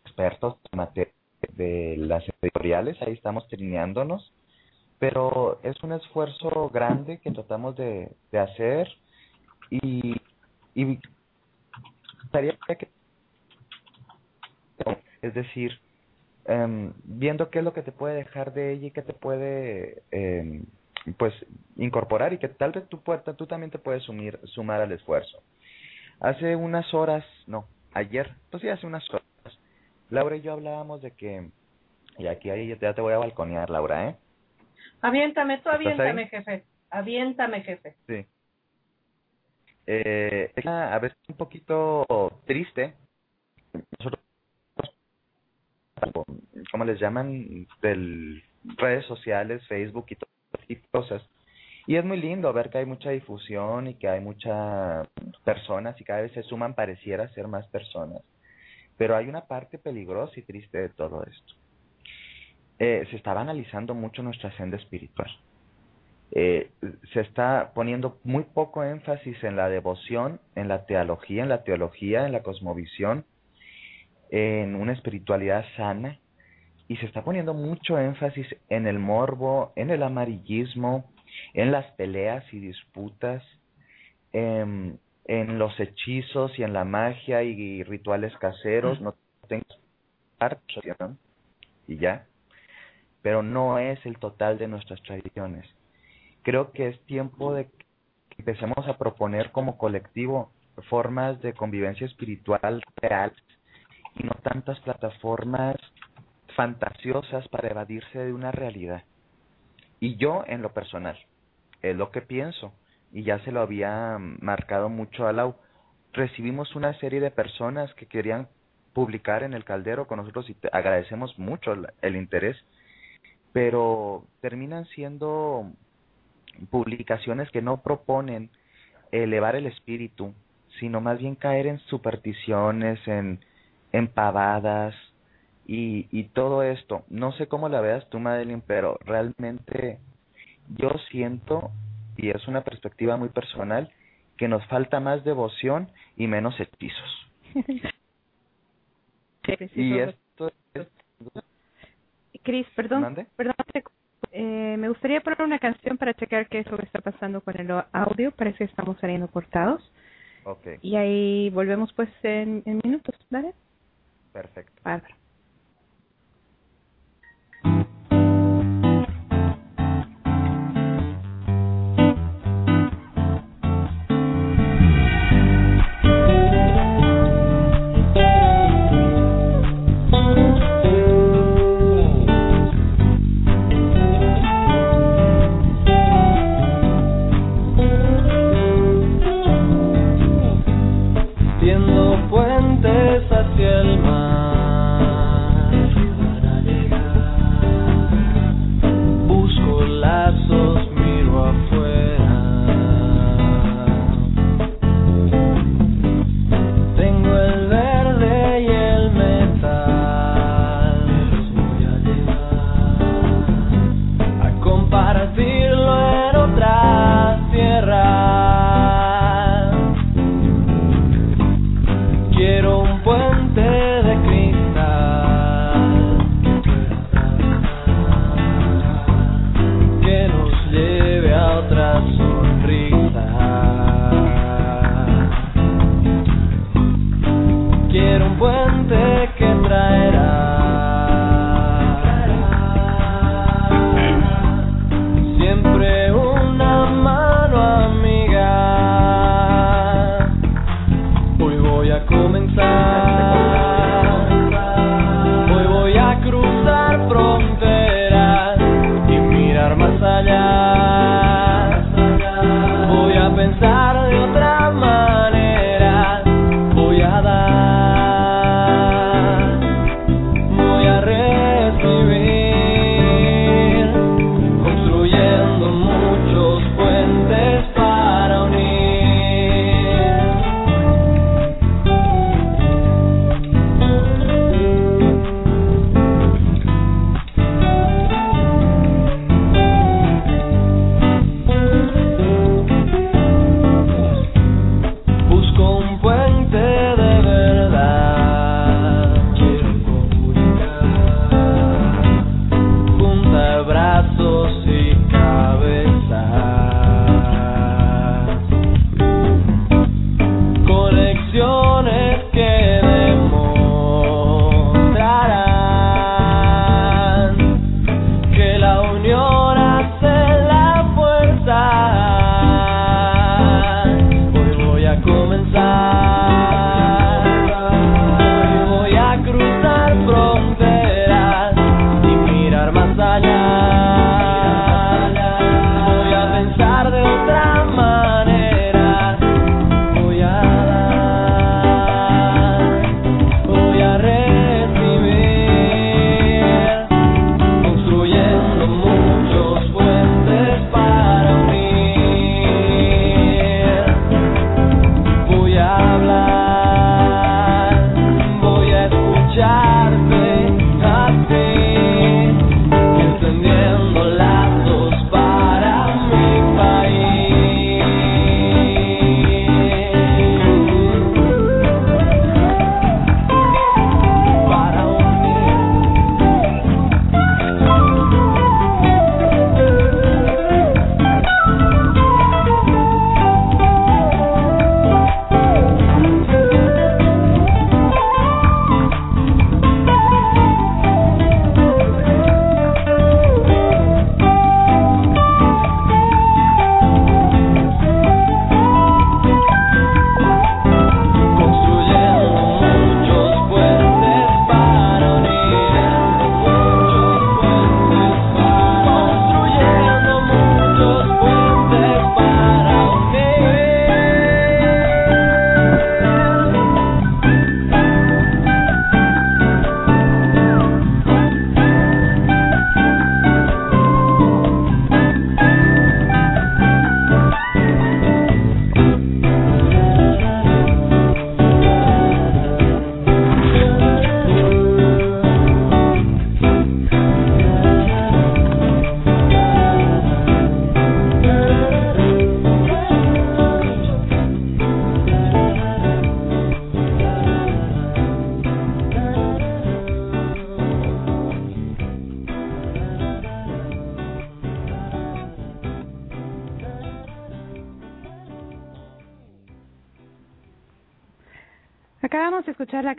expertos en materia de las editoriales, ahí estamos trineándonos, pero es un esfuerzo grande que tratamos de, de hacer y, y gustaría que es decir, em, viendo qué es lo que te puede dejar de ella y qué te puede em, pues incorporar y que tal vez tú, puerta, tú también te puedes sumir, sumar al esfuerzo. Hace unas horas, no, ayer, pues sí, hace unas horas, Laura y yo hablábamos de que, y aquí ahí ya te voy a balconear, Laura, ¿eh? Aviéntame, tú ¿Estás aviéntame, ahí? jefe. Aviéntame, jefe. Sí. Eh, es a veces un poquito triste. Nosotros, ¿cómo les llaman? De redes sociales, Facebook y todas esas cosas. Y es muy lindo ver que hay mucha difusión y que hay muchas personas y cada vez se suman, pareciera ser más personas. Pero hay una parte peligrosa y triste de todo esto. Eh, se está banalizando mucho nuestra senda espiritual eh, se está poniendo muy poco énfasis en la devoción, en la teología, en la teología, en la cosmovisión, en una espiritualidad sana, y se está poniendo mucho énfasis en el morbo, en el amarillismo, en las peleas y disputas, em, en los hechizos y en la magia y rituales caseros, no tengo y ya, pero no es el total de nuestras tradiciones. Creo que es tiempo de que empecemos a proponer como colectivo formas de convivencia espiritual real y no tantas plataformas fantasiosas para evadirse de una realidad. Y yo, en lo personal, es lo que pienso, y ya se lo había marcado mucho a Lau, recibimos una serie de personas que querían publicar en el caldero con nosotros y te agradecemos mucho el, interés, pero terminan siendo publicaciones que no proponen elevar el espíritu, sino más bien caer en supersticiones, en, en pavadas y, y todo esto. No sé cómo la veas tú, Madeline, pero realmente yo siento, y es una perspectiva muy personal, que nos falta más devoción y menos hechizos. y esto es... Cris, perdón, ¿Mande? perdón, eh, me gustaría poner una canción para checar qué es lo que está pasando con el audio. Parece que estamos saliendo cortados. Ok, Y ahí volvemos pues en, en minutos, ¿vale? perfecto. Bárbaro.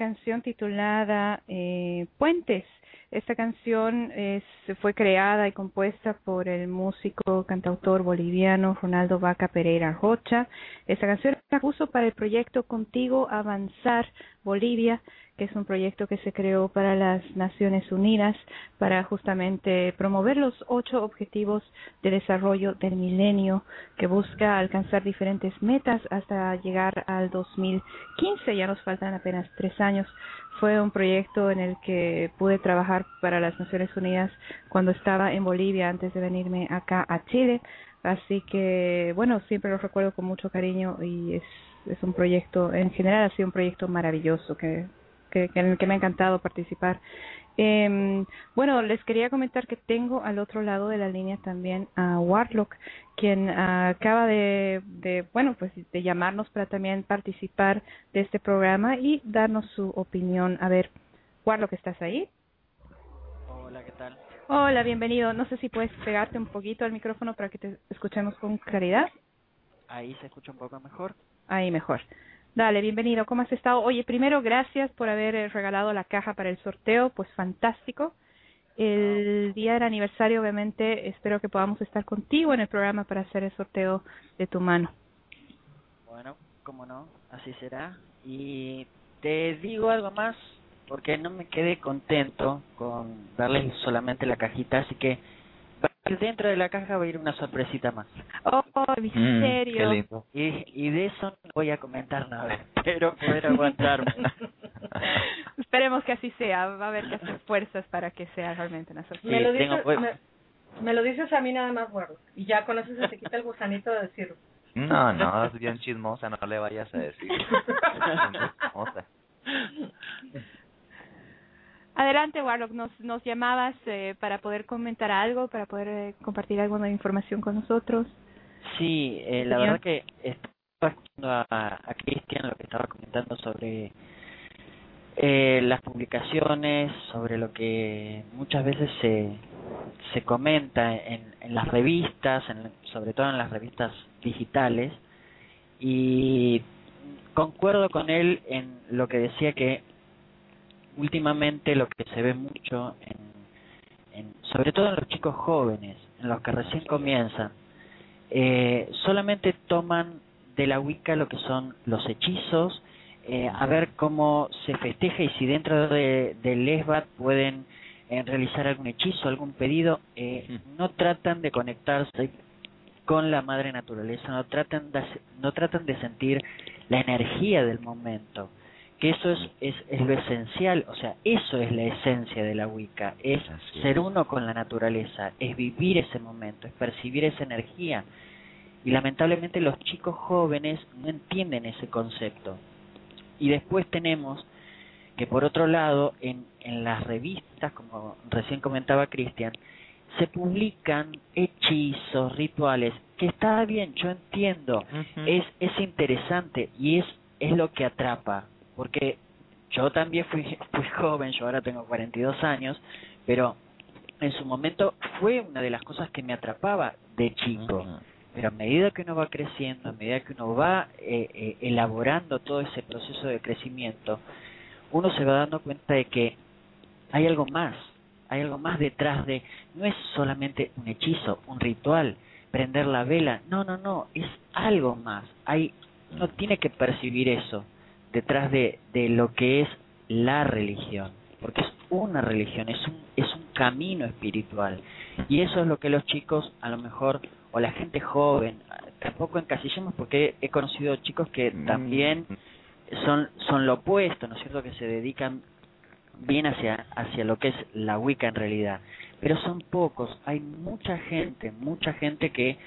Canción titulada eh, Puentes. Esta canción es, fue creada y compuesta por el músico cantautor boliviano Ronaldo Vaca Pereira Rocha. Esta canción la puso para el proyecto Contigo Avanzar Bolivia, que es un proyecto que se creó para las Naciones Unidas para justamente promover los ocho objetivos de desarrollo del milenio que busca alcanzar diferentes metas hasta llegar al 2015. Ya nos faltan apenas tres años. Fue un proyecto en el que pude trabajar para las Naciones Unidas cuando estaba en Bolivia antes de venirme acá a Chile. Así que, bueno, siempre lo recuerdo con mucho cariño y es, es un proyecto, en general ha sido un proyecto maravilloso que que, que, en el que me ha encantado participar. Eh, bueno, les quería comentar que tengo al otro lado de la línea también a Warlock, quien uh, acaba de, de, bueno, pues de llamarnos para también participar de este programa y darnos su opinión. A ver, Warlock, ¿estás ahí? Hola, ¿qué tal? Hola, bienvenido. No sé si puedes pegarte un poquito al micrófono para que te escuchemos con claridad. Ahí se escucha un poco mejor. Ahí mejor. Dale, bienvenido. ¿Cómo has estado? Oye, primero, gracias por haber eh, regalado la caja para el sorteo. Pues fantástico. El día del aniversario, obviamente, espero que podamos estar contigo en el programa para hacer el sorteo de tu mano. Bueno, cómo no, así será. Y te digo algo más, porque no me quedé contento con darles solamente la cajita, así que dentro de la caja va a ir una sorpresita más. Oh, misterio. Mm, qué lindo. Y, y de eso no voy a comentar nada, pero poder aguantarme. Esperemos que así sea. Va a haber que hacer fuerzas para que sea realmente una sorpresa. me, lo Sí, dices, tengo, pues- me, me lo dices a mí nada más, bueno, y ya con eso se te quita el gusanito de decirlo. No, no, es bien chismosa, no le vayas a decir. Adelante, Warlock. Nos, nos llamabas eh, para poder comentar algo, para poder eh, compartir alguna información con nosotros. Sí, eh, la verdad que estaba escuchando a, a Cristian lo que estaba comentando sobre eh, las publicaciones, sobre lo que muchas veces se, se comenta en, en las revistas, en, sobre todo en las revistas digitales, y concuerdo con él en lo que decía que últimamente lo que se ve mucho, en, en, sobre todo en los chicos jóvenes, en los que recién comienzan, eh, solamente toman de la Wicca lo que son los hechizos, eh, a ver cómo se festeja y si dentro de, del ESBAT pueden eh, realizar algún hechizo, algún pedido, eh, no tratan de conectarse con la madre naturaleza, no tratan de, no tratan de sentir la energía del momento, que eso es, es, es lo esencial, o sea, eso es la esencia de la Wicca, es Así ser es. uno con la naturaleza, es vivir ese momento, es percibir esa energía. Y lamentablemente los chicos jóvenes no entienden ese concepto. Y después tenemos que por otro lado, en, en las revistas, como recién comentaba Cristian, se publican hechizos, rituales, que está bien, yo entiendo, es, es interesante y es, es lo que atrapa, porque yo también fui, fui joven, yo ahora tengo 42 años, pero en su momento fue una de las cosas que me atrapaba de chico. Pero a medida que uno va creciendo, a medida que uno va eh, eh, elaborando todo ese proceso de crecimiento, uno se va dando cuenta de que hay algo más, hay algo más detrás de, no es solamente un hechizo, un ritual, prender la vela, no, no, no, es algo más, hay, uno tiene que percibir eso detrás de, de lo que es la religión, porque es una religión, es un, es un camino espiritual, y eso es lo que los chicos a lo mejor o la gente joven tampoco encasillemos porque he conocido chicos que Mm. también son son lo opuesto no es cierto que se dedican bien hacia hacia lo que es la Wicca en realidad. Pero son pocos hay mucha gente mucha gente que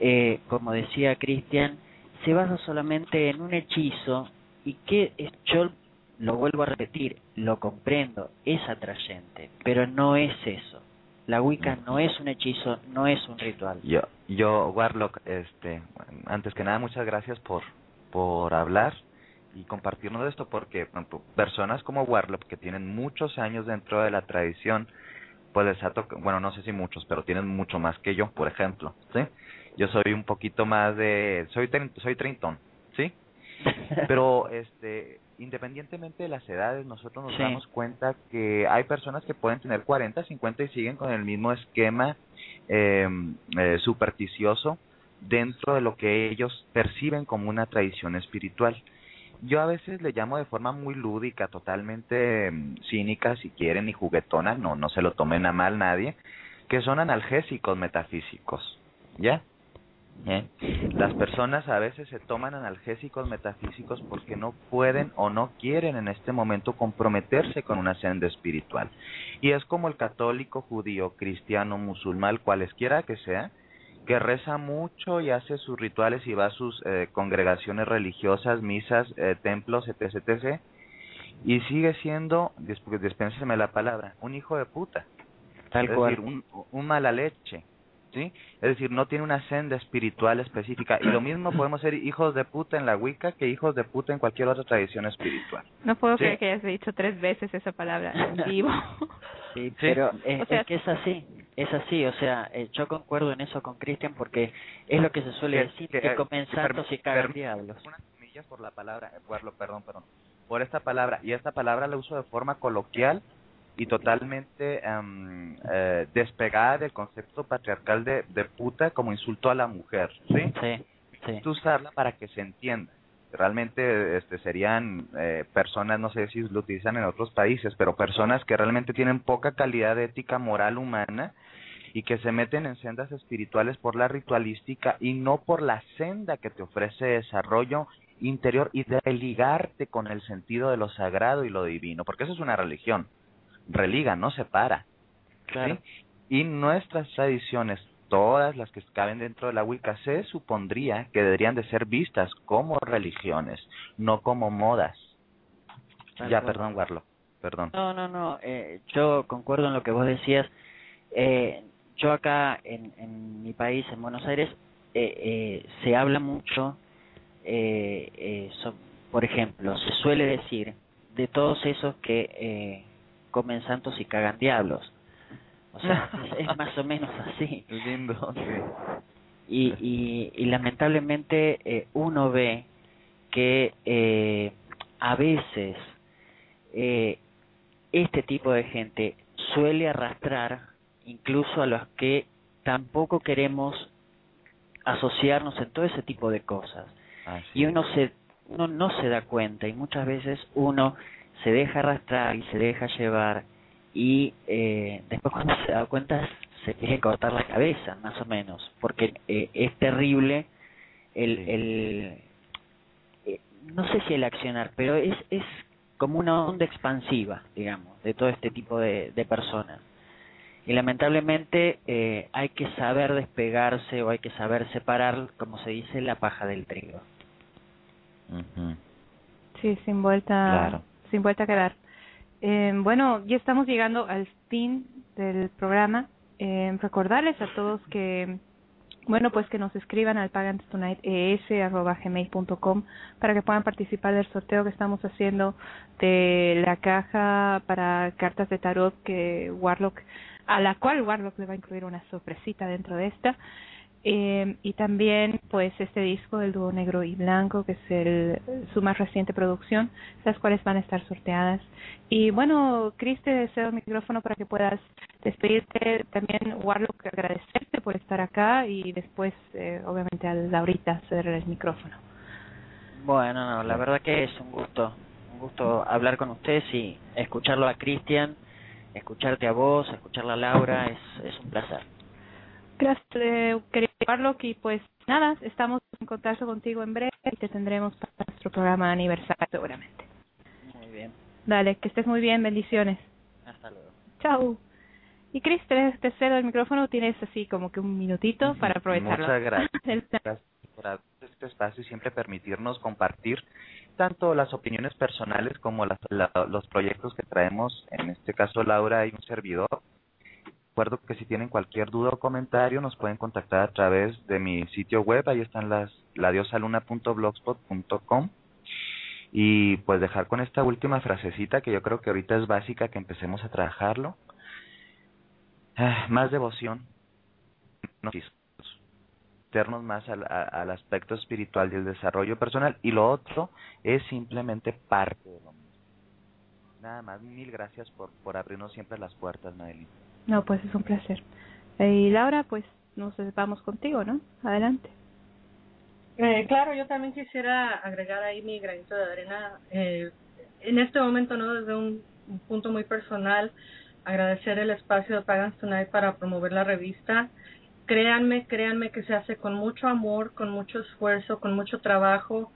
eh, como decía Cristian se basa solamente en un hechizo y que es- yo lo vuelvo a repetir lo comprendo es atrayente pero no es eso la Wicca no es un hechizo, no es un ritual. Yo, yo, Warlock, este, antes que nada, muchas gracias por, por hablar y compartirnos esto, porque personas como Warlock, que tienen muchos años dentro de la tradición, pues les ha tocado, bueno, no sé si muchos, pero tienen mucho más que yo, por ejemplo, ¿sí? Yo soy un poquito más de, soy, soy treintón. Pero, este, independientemente de las edades, nosotros nos Sí. damos cuenta que hay personas que pueden tener 40, 50 y siguen con el mismo esquema eh, eh, supersticioso dentro de lo que ellos perciben como una tradición espiritual. Yo a veces le llamo de forma muy lúdica, totalmente mm, cínica, si quieren, y juguetona, no, no se lo tomen a mal nadie, que son analgésicos metafísicos, ¿ya? ¿Eh? Las personas a veces se toman analgésicos metafísicos porque no pueden o no quieren en este momento comprometerse con una senda espiritual. Y es como el católico, judío, cristiano, musulmán, cualesquiera que sea, que reza mucho y hace sus rituales y va a sus eh, congregaciones religiosas, misas, eh, templos, etc, etc, y sigue siendo, disp- dispénseme la palabra, un hijo de puta Tal es cual. decir, un, un mala leche, ¿sí? Es decir, no tiene una senda espiritual específica. Y lo mismo podemos ser hijos de puta en la Wicca que hijos de puta en cualquier otra tradición espiritual. No puedo Sí. creer que hayas dicho tres veces esa palabra en vivo. Sí, pero es, O sea- es que es así, es así, o sea, eh, yo concuerdo en eso con Cristian porque es lo que se suele Que- decir, que- que, comen que santos perm- y cagan diablos. Unas comillas por la palabra, eh, perdón, perdón, por esta palabra. Y esta palabra la uso de forma coloquial y totalmente em, eh, despegada del concepto patriarcal de, de puta como insulto a la mujer, ¿sí? Sí, sí. usarla para que se entienda. Realmente este serían eh, personas, no sé si lo utilizan en otros países, pero personas que realmente tienen poca calidad de ética moral humana y que se meten en sendas espirituales por la ritualística y no por la senda que te ofrece desarrollo interior y de ligarte con el sentido de lo sagrado y lo divino, porque eso es una religión. Religa, no separa. Claro. ¿sí? Y nuestras tradiciones, todas las que caben dentro de la Wicca, se supondría que deberían de ser vistas como religiones, no como modas. Ya, perdón, Warlock, perdón. No, no, no, eh, yo concuerdo en lo que vos decías. Eh, yo acá en, en mi país, en Buenos Aires, eh, eh, se habla mucho, eh, eh, so- por ejemplo, se suele decir de todos esos que eh, comen santos y cagan diablos. O sea, es, es más o menos así. Lindo. Y, y, y lamentablemente eh, uno ve que eh, a veces eh, este tipo de gente suele arrastrar incluso a los que tampoco queremos asociarnos en todo ese tipo de cosas y uno se uno no se da cuenta y muchas veces uno se deja arrastrar y se deja llevar y eh, después cuando se da cuenta se quiere cortar la cabeza más o menos porque eh, es terrible el el eh, no sé si el accionar pero es es como una onda expansiva digamos de todo este tipo de, de personas y lamentablemente eh, hay que saber despegarse o hay que saber separar como se dice la paja del trigo Ujú. Sí, sin vuelta, Claro. Sin vuelta a quedar. Eh, bueno, ya estamos llegando al fin del programa. Eh, recordarles a todos que, bueno, pues que nos escriban al paganstonightes@gmail.com para que puedan participar del sorteo que estamos haciendo de la caja para cartas de tarot que Warlock, a la cual Warlock le va a incluir una sorpresita dentro de esta. Eh, y también pues este disco del dúo negro y blanco que es el, su más reciente producción las cuales van a estar sorteadas. Y bueno Chris te deseo el micrófono para que puedas despedirte. También Warlock agradecerte por estar acá y después eh, obviamente a Laurita cederle el micrófono. Bueno, no, la verdad que es un gusto, un gusto hablar con ustedes y escucharlo a Cristian, escucharte a vos, escucharla a Laura, es, es un placer. Gracias eh, querido Warlock y pues nada estamos en contacto contigo en breve y te tendremos para nuestro programa aniversario seguramente Muy bien, dale que estés muy bien bendiciones hasta luego. Chao. Y Chris, te, te cedo el micrófono, tienes así como que un minutito para aprovecharlo. Muchas gracias. Gracias por este espacio y siempre permitirnos compartir tanto las opiniones personales como las, la- los proyectos que traemos, en este caso Laura y un servidor. Recuerdo que si tienen cualquier duda o comentario nos pueden contactar a través de mi sitio web, ahí están las ladiosaluna.blogspot.com y pues dejar con esta última frasecita que yo creo que ahorita es básica que empecemos a trabajarlo. Ah, más devoción, no más al, a- al aspecto espiritual y el desarrollo personal y lo otro es simplemente parte de lo mismo. Nada más, mil gracias por, por abrirnos siempre las puertas, Madeline. No, pues es un placer. Eh, Y Laura, pues nos vamos contigo, ¿no? Adelante. Eh, claro, yo también quisiera agregar ahí mi granito de arena. Eh, en este momento, no desde un, un punto muy personal, agradecer el espacio de Pagans Tonight para promover la revista. Créanme, créanme que se hace con mucho amor, con mucho esfuerzo, con mucho trabajo.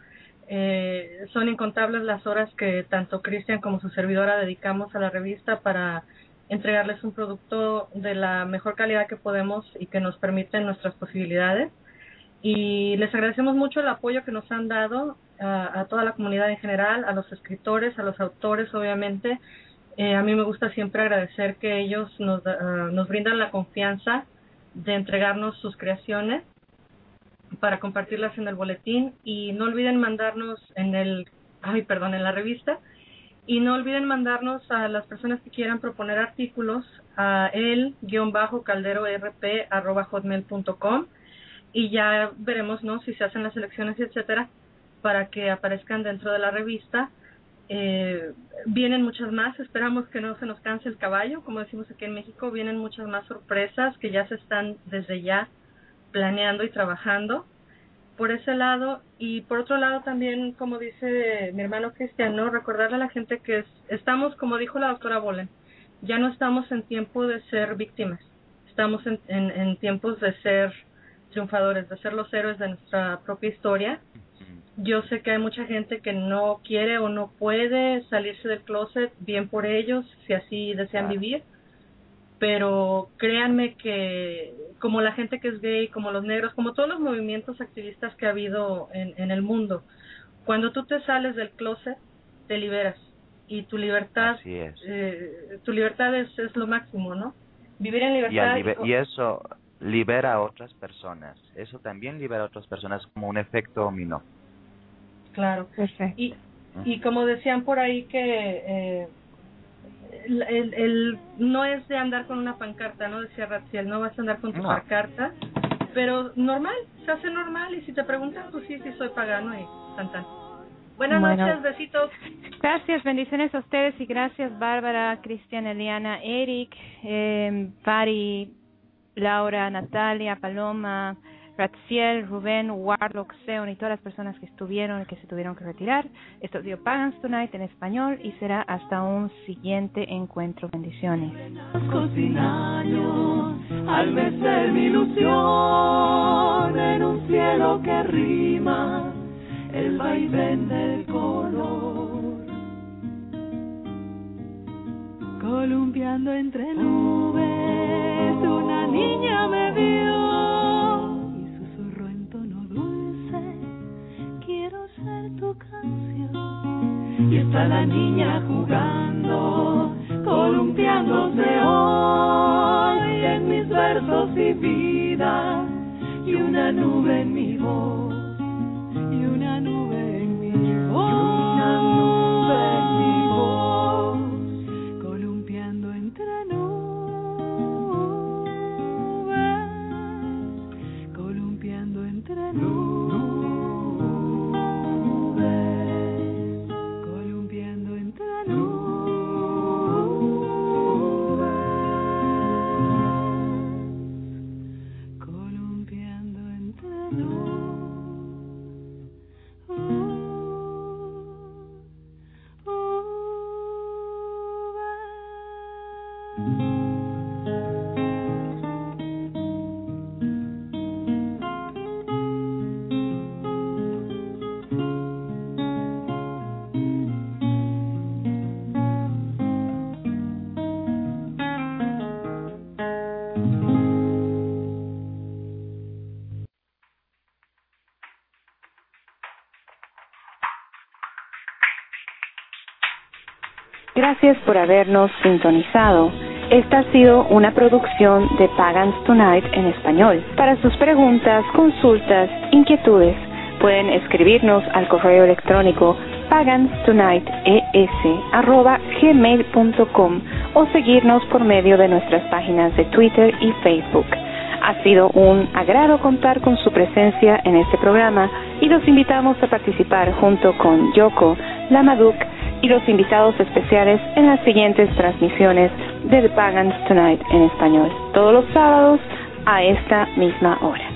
Eh, son incontables las horas que tanto Cristian como su servidora dedicamos a la revista para entregarles un producto de la mejor calidad que podemos y que nos permiten nuestras posibilidades y les agradecemos mucho el apoyo que nos han dado a, a toda la comunidad en general, a los escritores, a los autores, obviamente. Eh, a mí me gusta siempre agradecer que ellos nos, ah, nos brindan la confianza de entregarnos sus creaciones para compartirlas en el boletín y no olviden mandarnos en el, ay, perdón, en la revista y no olviden mandarnos a las personas que quieran proponer artículos a el guion bajo caldero rp arroba hotmail.com y ya veremos no si se hacen las elecciones etcétera para que aparezcan dentro de la revista. Eh, vienen muchas más esperamos que no se nos canse el caballo como decimos aquí en México vienen muchas más sorpresas que ya se están desde ya planeando y trabajando por ese lado. Y por otro lado también como dice mi hermano Cristian no recordarle a la gente que es- estamos como dijo la doctora Bolen ya no estamos en tiempo de ser víctimas. Estamos en, en, en tiempos de ser triunfadores, de ser los héroes de nuestra propia historia. Yo sé que hay mucha gente que no quiere o no puede salirse del closet, bien por ellos, si así desean vivir, pero créanme que como la gente que es gay, como los negros, como todos los movimientos activistas que ha habido en, en el mundo, cuando tú te sales del closet, te liberas y tu libertad, es. eh, tu libertad es, es lo máximo, ¿no? Vivir en Y, libertad. libe- y eso libera a otras personas. Eso también libera a otras personas como un efecto dominó. Claro. Perfecto. Y, y como decían por ahí que eh, el, el, el- no es de andar con una pancarta, ¿no? Decía Ratziel, no vas a andar con tu No. pancarta, pero normal, se hace normal y si te preguntan, pues sí, sí soy pagano y tan tan. Buenas Bueno. noches, besitos. Gracias, bendiciones a ustedes y gracias Bárbara, Cristian, Eliana, Eric, eh, Pari, Laura, Natalia, Paloma, Ratziel, Rubén, Warlock, Seon y todas las personas que estuvieron y que se tuvieron que retirar. Esto dio Pagans Tonight en español y será hasta un siguiente encuentro. Bendiciones. al mecer mi ilusión en un cielo que rima el vaivén del color columpiando entre nubes una niña me vio está la niña jugando, columpiándose hoy en mis versos y vida, y una nube en mi voz, y una nube en mi voz, y una nube Gracias por habernos sintonizado. Esta ha sido una producción de Pagans Tonight en español. Para sus preguntas, consultas, inquietudes, pueden escribirnos al correo electrónico paganstonightes@gmail.com o seguirnos por medio de nuestras páginas de Twitter y Facebook. Ha sido un agrado contar con su presencia en este programa y los invitamos a participar junto con Yoko, Lamaduk y los invitados especiales en las siguientes transmisiones de The Pagans Tonight en español, todos los sábados a esta misma hora.